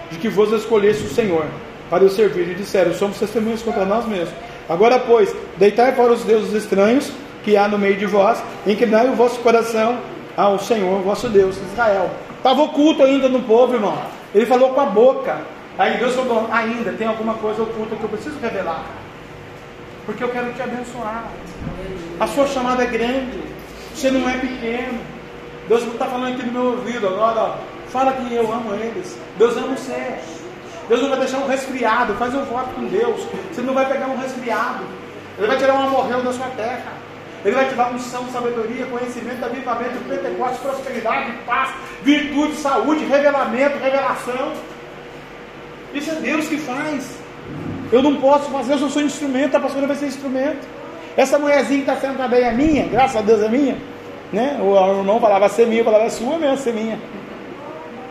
De que vos escolhesse o Senhor para o servir. E disseram: Somos testemunhas contra nós mesmos. Agora, pois, deitai para os deuses estranhos que há no meio de vós, inclinai o vosso coração ao Senhor, vosso Deus, Israel. Estava oculto ainda no povo, irmão. Ele falou com a boca. Aí Deus falou: Ainda tem alguma coisa oculta que eu preciso revelar porque eu quero te abençoar. A sua chamada é grande, você não é pequeno. Deus está falando aqui no meu ouvido agora, fala que eu amo eles. Deus ama você. Deus não vai deixar um resfriado, faz um voto com Deus. Você não vai pegar um resfriado. Ele vai tirar um amorreu da sua terra. Ele vai te dar unção, sabedoria, conhecimento, avivamento, pentecostes, prosperidade, paz, virtude, saúde, revelamento, revelação. Isso é Deus que faz. Eu não posso fazer, eu sou instrumento, a pastora vai ser instrumento. Essa mulherzinha que está sentada aí é minha, graças a Deus é minha. Né? O irmão falava ser minha, eu falava é sua mesmo, ser minha.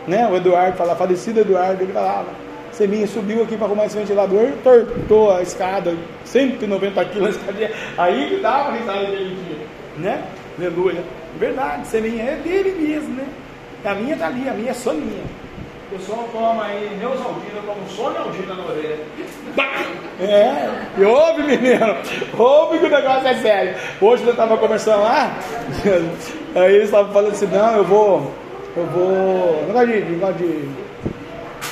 Né? O Eduardo falava, falecido Eduardo, ele falava. Seminha subiu aqui para arrumar esse ventilador, tortou a escada, 190 quilos Aí que dava risada aquele dia, né? Aleluia. Verdade, Seminha é dele mesmo, né? A minha tá ali, a minha é só minha. O pessoal toma aí Neusaldina como Sonaldina na orelha. É, e ouve, menino, ouve que o negócio é sério. Hoje eu estava conversando lá, aí eles estavam falando assim: não, eu vou, eu vou, negócio de, negócio de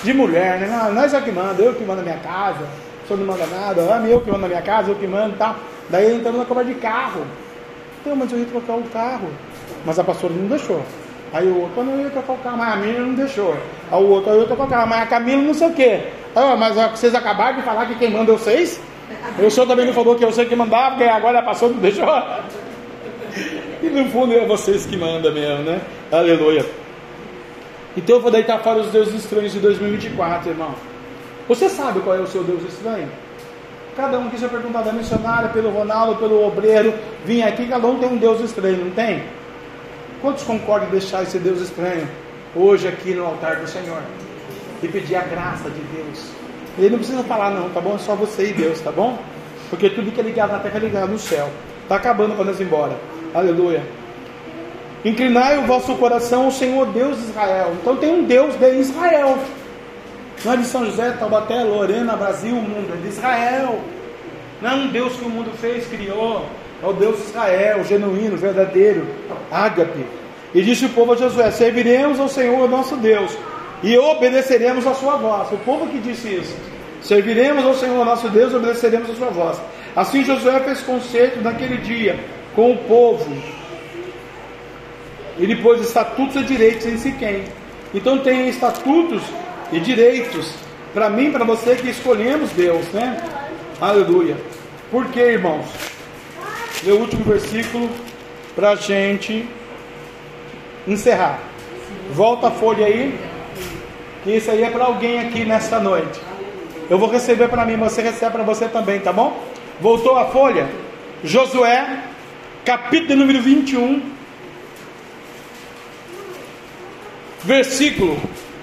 de mulher, né? Não, nós é que manda, eu que mando na minha casa, o senhor não manda nada, eu que mando na minha casa, eu que mando e tá? tal. Daí entramos na conversa de carro. Então, mas eu ia trocar o carro. Mas a pastora não deixou. Aí o outro, não ia trocar o carro, mas a Miriam não deixou. Aí o outro, eu ia trocar o carro, mas a Camila não sei o quê. Aí, mas vocês acabaram de falar que quem manda é vocês? O senhor também não falou que eu sei que mandava, porque agora a pastora não deixou. E no fundo é vocês que mandam mesmo, né? Aleluia. Então eu vou deitar fora os deuses estranhos de 2024, irmão. Você sabe qual é o seu Deus estranho? Cada um que já perguntar da missionária, pelo Ronaldo, pelo obreiro, vim aqui, cada um tem um Deus estranho, não tem? Quantos concordam em deixar esse Deus estranho hoje aqui no altar do Senhor? E pedir a graça de Deus. Ele não precisa falar, não, tá bom? É só você e Deus, tá bom? Porque tudo que é ligado na terra é ligado no céu. Está acabando para nós ir embora. Aleluia. Inclinai o vosso coração ao Senhor Deus de Israel. Então tem um Deus de Israel. Não é de São José, Taubaté, Lorena, Brasil, o mundo. É de Israel. Não é um Deus que o mundo fez, criou. É o Deus de Israel, genuíno, verdadeiro, ágape. E disse o povo a Josué: Serviremos ao Senhor nosso Deus e obedeceremos a sua voz. O povo que disse isso: Serviremos ao Senhor nosso Deus e obedeceremos a sua voz. Assim Josué fez conceito naquele dia com o povo ele pôs estatutos e direitos em Siquém. Então tem estatutos e direitos para mim, para você que escolhemos Deus, né? Aleluia. Por que, irmãos? O último versículo para a gente encerrar. Volta a folha aí, que isso aí é para alguém aqui nesta noite. Eu vou receber para mim, você recebe para você também, tá bom? Voltou a folha? Josué, capítulo número 21, versículo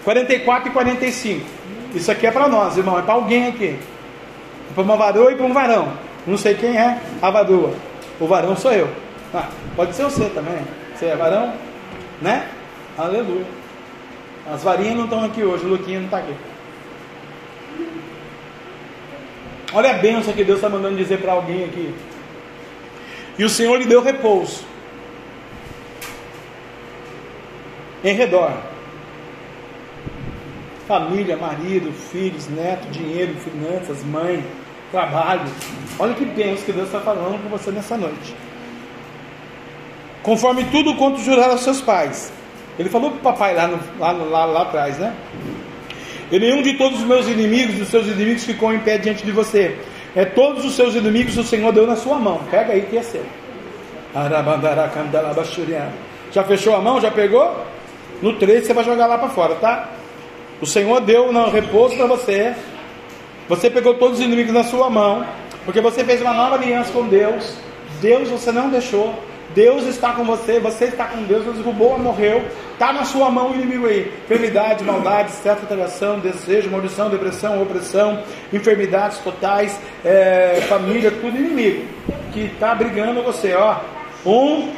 44 e 45. Isso aqui é para nós, irmão, é para alguém aqui. É para uma varoa e para um varão. Não sei quem é a varoa. O varão sou eu. Ah, pode ser você também. Você é varão? Né? Aleluia. As varinhas não estão aqui hoje, o Luquinha não está aqui. Olha a bênção que Deus está mandando dizer para alguém aqui. E o Senhor lhe deu repouso. em redor. Família, marido, filhos, neto, dinheiro, finanças, mãe, trabalho. Olha que bênção que Deus está falando com você nessa noite. Conforme tudo quanto jurar aos seus pais. Ele falou para o papai lá, no, lá, lá, lá atrás, né? E nenhum de todos os meus inimigos, dos seus inimigos ficou em pé diante de você. É todos os seus inimigos o Senhor deu na sua mão. Pega aí que é seu. Já fechou a mão? Já pegou? No 3 você vai jogar lá para fora, tá? O Senhor deu no repouso para você. Você pegou todos os inimigos na sua mão, porque você fez uma nova aliança com Deus. Deus você não deixou. Deus está com você, você está com Deus, Deus derrubou, morreu, está na sua mão o inimigo aí. Enfermidade, maldade, certa atração, desejo, maldição, depressão, opressão, enfermidades totais, é, família, tudo inimigo que está brigando você, ó. Um,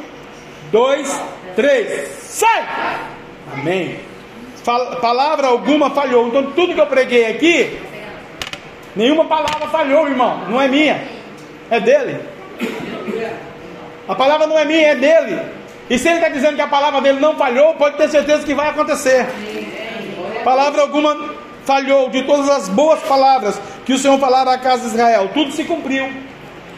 dois, três, sai! Amém. Fal palavra alguma falhou. Então tudo que eu preguei aqui, nenhuma palavra falhou, irmão. Não é minha, é dele. A palavra não é minha, é dele. E se ele está dizendo que a palavra dele não falhou, pode ter certeza que vai acontecer. Palavra alguma falhou, de todas as boas palavras que o Senhor falara à casa de Israel, tudo se cumpriu.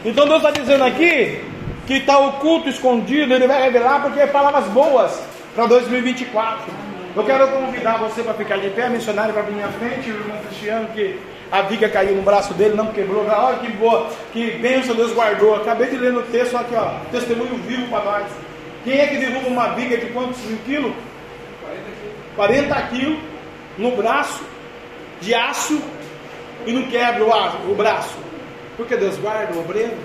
Então Deus está dizendo aqui que está oculto, escondido, Ele vai revelar porque é palavras boas para 2024. Eu quero convidar você para ficar de pé, missionário para vir à frente, o irmão Cristiano que a viga caiu no braço dele, não quebrou. Olha que boa, que bênção Deus guardou. Acabei de ler no texto aqui, ó, testemunho vivo para nós. Quem é que derruba uma viga de quantos quilos? 40 quilos no braço de aço e não quebra o, o braço. Porque Deus guarda o obreiro.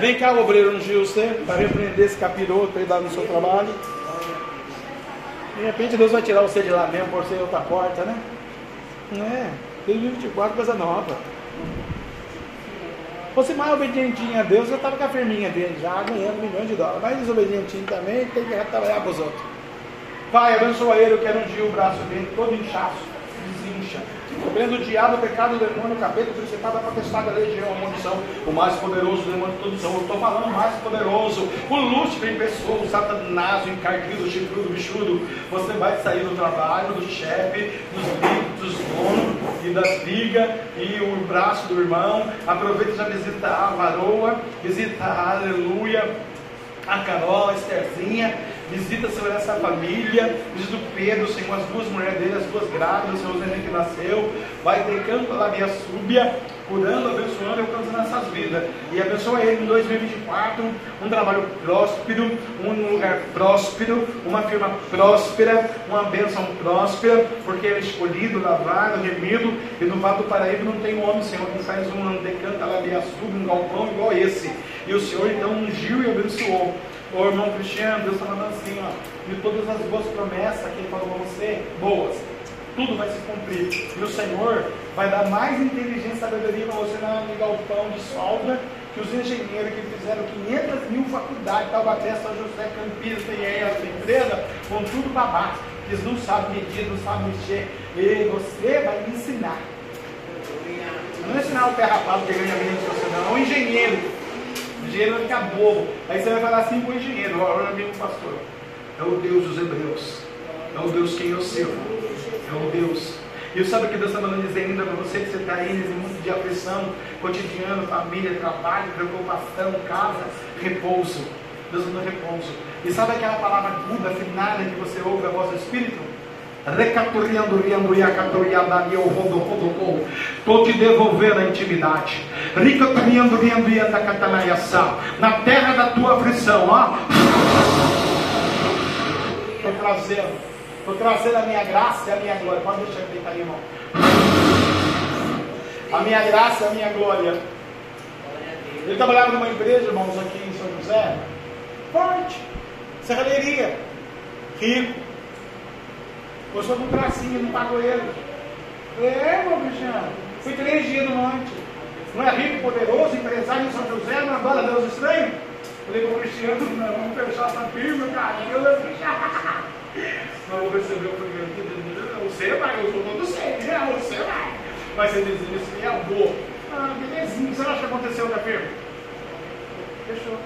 Vem cá, obreiro ungiu você para repreender esse capiroto aí no seu trabalho. De repente Deus vai tirar você de lá mesmo por ser outra porta, né? Não é? 2024 coisa nova. Fosse mais obedientinho a Deus, já estava com a firminha dele, já ganhando milhões de dólares. Mais desobedientinho também, tem que trabalhar para os outros. Pai, abençoa ele, eu quero ungir o braço dele, todo inchaço, desincha. Cobrando o diabo, o pecado, o demônio, o capeta, o principado, a potestade, a legião, a munição, o mais poderoso demônio de todos são. Eu estou falando mais poderoso, o Lúcifer em pessoa, o satanás, o encardido, o chifrudo, o bichudo. Você vai sair do trabalho, do chefe, dos dos donos e das brigas, e o braço do irmão. Aproveita já visita a varoa, visita a aleluia, a Carol, a Estherzinha Visita, Senhor, essa família. Visita o Pedro, Senhor, as duas mulheres dele, as duas grávidas, Senhor, o neném que nasceu. Vai decando pela minha súbia, curando, abençoando e alcançando essas vidas. E abençoa ele em 2024. Um trabalho próspero, um lugar próspero, uma firma próspera, uma bênção próspera, porque ele é escolhido, lavado, remido. E no Vale do Paraíba não tem um homem, Senhor, que faz um decanta lá minha súbia, um galpão igual esse. E o Senhor então ungiu e abençoou. Ô irmão Cristiano, Deus está mandando assim, ó, de todas as boas promessas que Ele falou para você, boas, tudo vai se cumprir. E o Senhor vai dar mais inteligência e sabedoria para você na galpão de solda que os engenheiros que fizeram 500 mil faculdades, Taubaté, São José, Campinas, TIE, essa empresa, vão tudo baixo. Eles não sabem medir, não sabem mexer. E você vai ensinar. Não ensinar o rapado que ganha menos que você não, é um engenheiro engenheiro vai ficar bobo. Aí você vai falar assim para o engenheiro, olha amigo pastor, é o Deus dos hebreus, é o Deus quem eu sirvo, é o Deus. E sabe o que Deus está mandando dizer ainda para você que você está aí nesse mundo de aflição, cotidiano, família, trabalho, preocupação, casa, repouso. Deus manda repouso. E sabe aquela palavra aguda, afinada que você ouve a voz do Espírito? Recaturiando, riando, iacaturianda, eu rodo, rodo, Estou te devolvendo a intimidade. Ricaturiando, riando, ianda, catanaiaçá. Na terra da tua aflição, ó. Estou trazendo. Estou trazendo a minha graça e a minha glória. Pode deixar eu deitar aí, irmão. A minha graça e a minha glória. Ele trabalhava numa igreja, irmãos, aqui em São José. Forte. Serralheria. Rico Gostou com tracinho, não pagou ele. É, meu Cristiano. Fui três dias no monte. Não é rico, poderoso, empresário em São José, não adora Deus estranho? Falei com o Cristiano, não, vamos fechar essa firma, cara. Eu vou fechar. Não vou receber o primeiro. Você vai, eu sou todo sério, né? Você vai. Mas você diz isso, eu vou. Ah, belezinha. O que você acha que aconteceu com a firma? Fechou.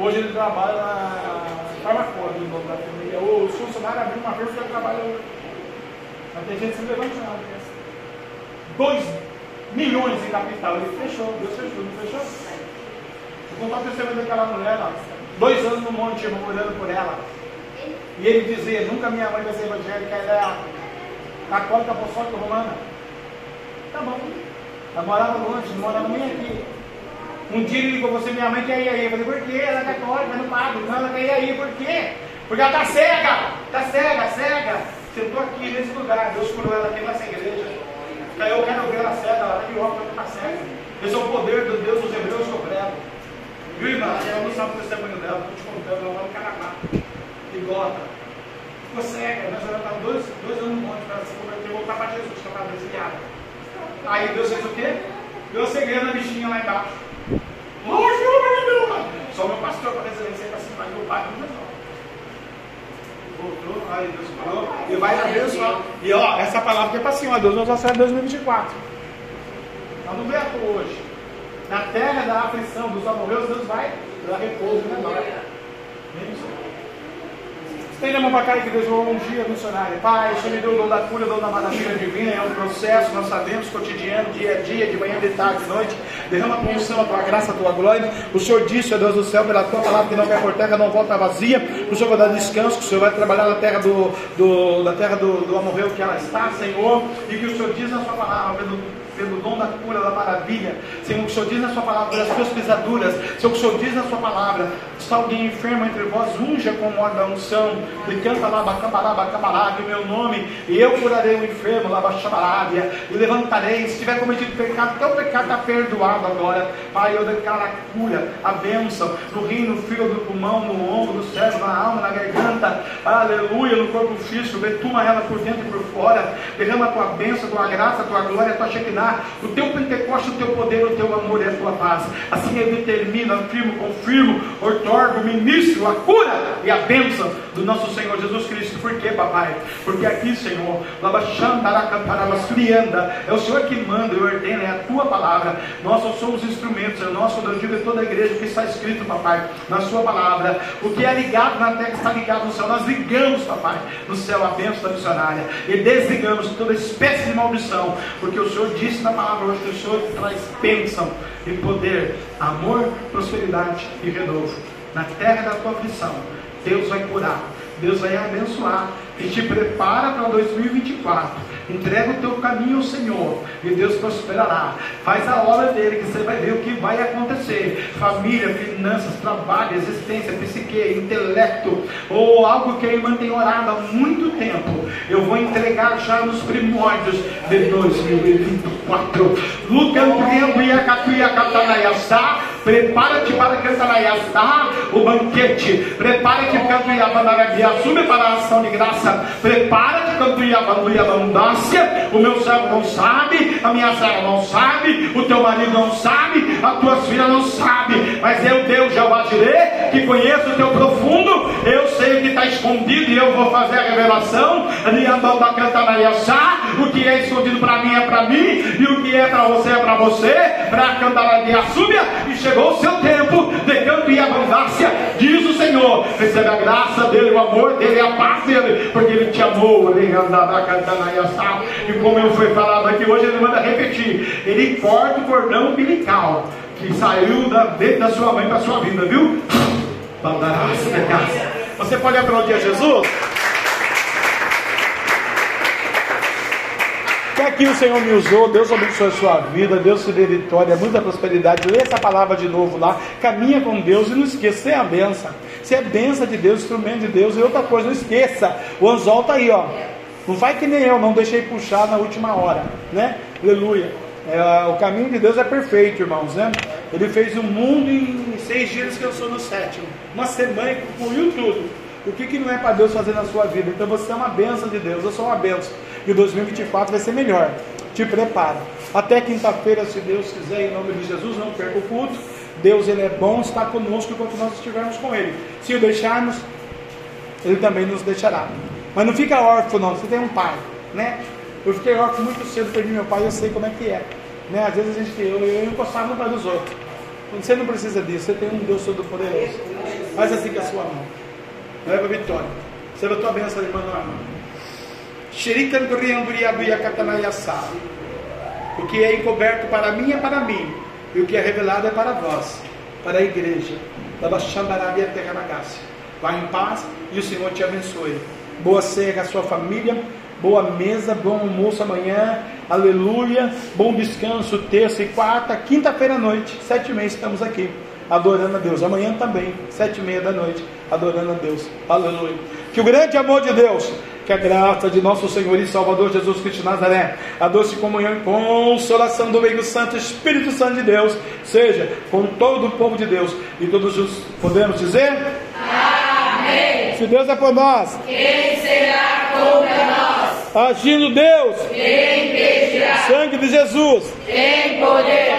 Hoje ele trabalha na farmacóloga do nome da família. Os funcionários abriram uma firma e trabalha hoje. Mas tem gente se levantando. 2 milhões em capital. Ele fechou, Deus fechou, não fechou? Vou contar o testemunho daquela mulher lá. Dois anos no monte, irmão, olhando por ela. E ele dizia, nunca minha mãe vai ser evangélica, ela é católica apostólica romana. Tá bom. Ela morava longe, não morava nem aqui. Um dia ele ligou você, minha mãe quer ir aí. Eu falei, por quê? Ela é católica, não pago. Não, ela quer ir aí, por quê? Porque ela está cega, está cega, cega. Sentou aqui nesse lugar, Deus curou ela aqui nessa igreja. Aí eu quero ver ela cega, ela está de óculos, está cega. Esse é o poder do Deus dos hebreus eu prego. Viu, irmã? Ela não sabe o testemunho dela, estou te contando, ela vai no Canadá. E gota. Ficou cega, nós já estávamos dois, dois anos no monte para se converter e voltar para Jesus, que estava desviada. Aí Deus fez o quê? Deu segredo na bichinha lá embaixo. Só meu pastor para residência para cima do pai não resolve. Voltou, aí Deus falou, e vai abençoar. E ó, essa palavra que é para cima, Deus nos em 2024. Nós não veio hoje. Na terra da aflição dos amorreus, Deus vai dar repouso menor. Tem a mão cá, igreja, um dia missionária. Pai, o Senhor me deu o dom da cura, o dom da maravilha divina. É um processo, nós sabemos, cotidiano, dia a dia, de manhã, de tarde, de noite. Derrama a unção, a tua graça, a tua glória. O Senhor disse, ó Deus do céu, pela tua palavra que não vai por terra, não volta vazia. O Senhor vai dar descanso, que o Senhor vai trabalhar na terra do, do da terra do, do amorreu que ela está, Senhor. E que o Senhor diz na sua palavra, pelo, pelo dom da cura, da maravilha. Senhor, que o Senhor diz na sua palavra, pelas tuas pisaduras. Senhor, que o Senhor diz na sua palavra, está alguém enfermo entre vós, unja com óleo da unção. E canta lá, bacamará, bacamará, em meu nome. E eu curarei o enfermo, lá, bachabarábia. E levantarei. Se tiver cometido pecado, teu pecado está perdoado agora. Pai, eu declaro a cura, a bênção no rim, no fígado, no pulmão, no ombro, no cérebro, na alma, na garganta. Aleluia, no corpo físico. Betuma ela por dentro e por fora. Derrama a tua bênção, a tua graça, a tua glória, a tua O teu Pentecoste, o teu poder, o teu amor e a tua paz. Assim eu determino, afirmo, confirmo, ortorgo, ministro a cura e a bênção do nosso Senhor Jesus Cristo. Por quê, papai? Porque aqui, Senhor, é o Senhor que manda e ordena, é a tua palavra. Nós só somos instrumentos, é o nosso, eu digo, toda a igreja que está escrito, papai, na sua palavra. O que é ligado na terra está ligado no céu. Nós ligamos, papai, no céu a bênção da missionária e desligamos toda espécie de maldição, porque o Senhor disse na palavra hoje que o Senhor traz bênção e poder, amor, prosperidade e renovo. Na terra da tua aflição, Deus vai curar, Deus vai abençoar e te prepara para 2024 Entrega o teu caminho ao Senhor e Deus prosperará. Faz a obra dele que você vai ver o que vai acontecer. Família, finanças, trabalho, existência, psique, intelecto, ou algo que irmã tem orado há muito tempo. Eu vou entregar já nos primórdios de 2024. Lucambriambo e a Catuia Catanaiaçá. Prepara-te para cantar o banquete. Prepara-te para Sube para a ação de graça. Prepara-te cantar O meu servo não sabe, a minha serva não sabe, o teu marido não sabe, as tuas filhas não sabem. Mas eu, Deus, Jeová Direi, que conheço o teu profundo, eu sei o que está escondido e eu vou fazer a revelação. O que é escondido para mim é para mim, e o que é para você é para você. Para cantar a súbia e chegou o seu tempo de canto e abundância, diz o Senhor. Recebe a graça dele, o amor dele, a paz dele, porque ele te amou. E como eu fui falado aqui hoje, ele manda repetir: ele corta o cordão umbilical que saiu da, da sua mãe para sua vida, viu? Você pode aplaudir a Jesus? Que aqui o Senhor me usou, Deus abençoe a sua vida, Deus te dê vitória, muita prosperidade. Lê essa palavra de novo lá, caminha com Deus e não esqueça, você é a benção. Você é benção de Deus, instrumento de Deus. E outra coisa, não esqueça, o anzol está aí, ó. Não vai que nem eu, não deixei puxar na última hora, né? Aleluia. É, o caminho de Deus é perfeito, irmãos, né? Ele fez o mundo em seis dias, que eu sou no sétimo. Uma semana que concluiu tudo. O que, que não é para Deus fazer na sua vida? Então você é uma benção de Deus, eu sou uma benção. E 2024 vai ser melhor. Te prepara. Até quinta-feira, se Deus quiser, em nome de Jesus, não perca o culto. Deus ele é bom, está conosco enquanto nós estivermos com Ele. Se o deixarmos, Ele também nos deixará. Mas não fica órfão, não. Você tem um pai, né? Eu fiquei órfão muito cedo, perdi meu pai, eu sei como é que é. Né? Às vezes a gente, eu, eu encostava no pai dos outros. Você não precisa disso, você tem um Deus Todo-Poderoso. Faz assim com a sua mão. Leva a vitória. Receba a tua bênção, irmã Norma. O que é encoberto para mim é para mim, e o que é revelado é para vós, para a igreja. Vá em paz e o Senhor te abençoe. Boa ceia com a sua família, boa mesa, bom almoço amanhã, aleluia, bom descanso, terça e quarta, quinta-feira à noite, sete e meia estamos aqui, adorando a Deus. Amanhã também, sete e meia da noite, adorando a Deus, aleluia. Que o grande amor de Deus que a graça de nosso Senhor e Salvador Jesus Cristo de Nazaré, a doce comunhão e consolação do meio Santo Espírito Santo de Deus, seja com todo o povo de Deus e todos os podemos dizer? Amém. Se Deus é por nós, quem será contra nós? Agindo Deus, quem impedirá? Sangue de Jesus, tem poder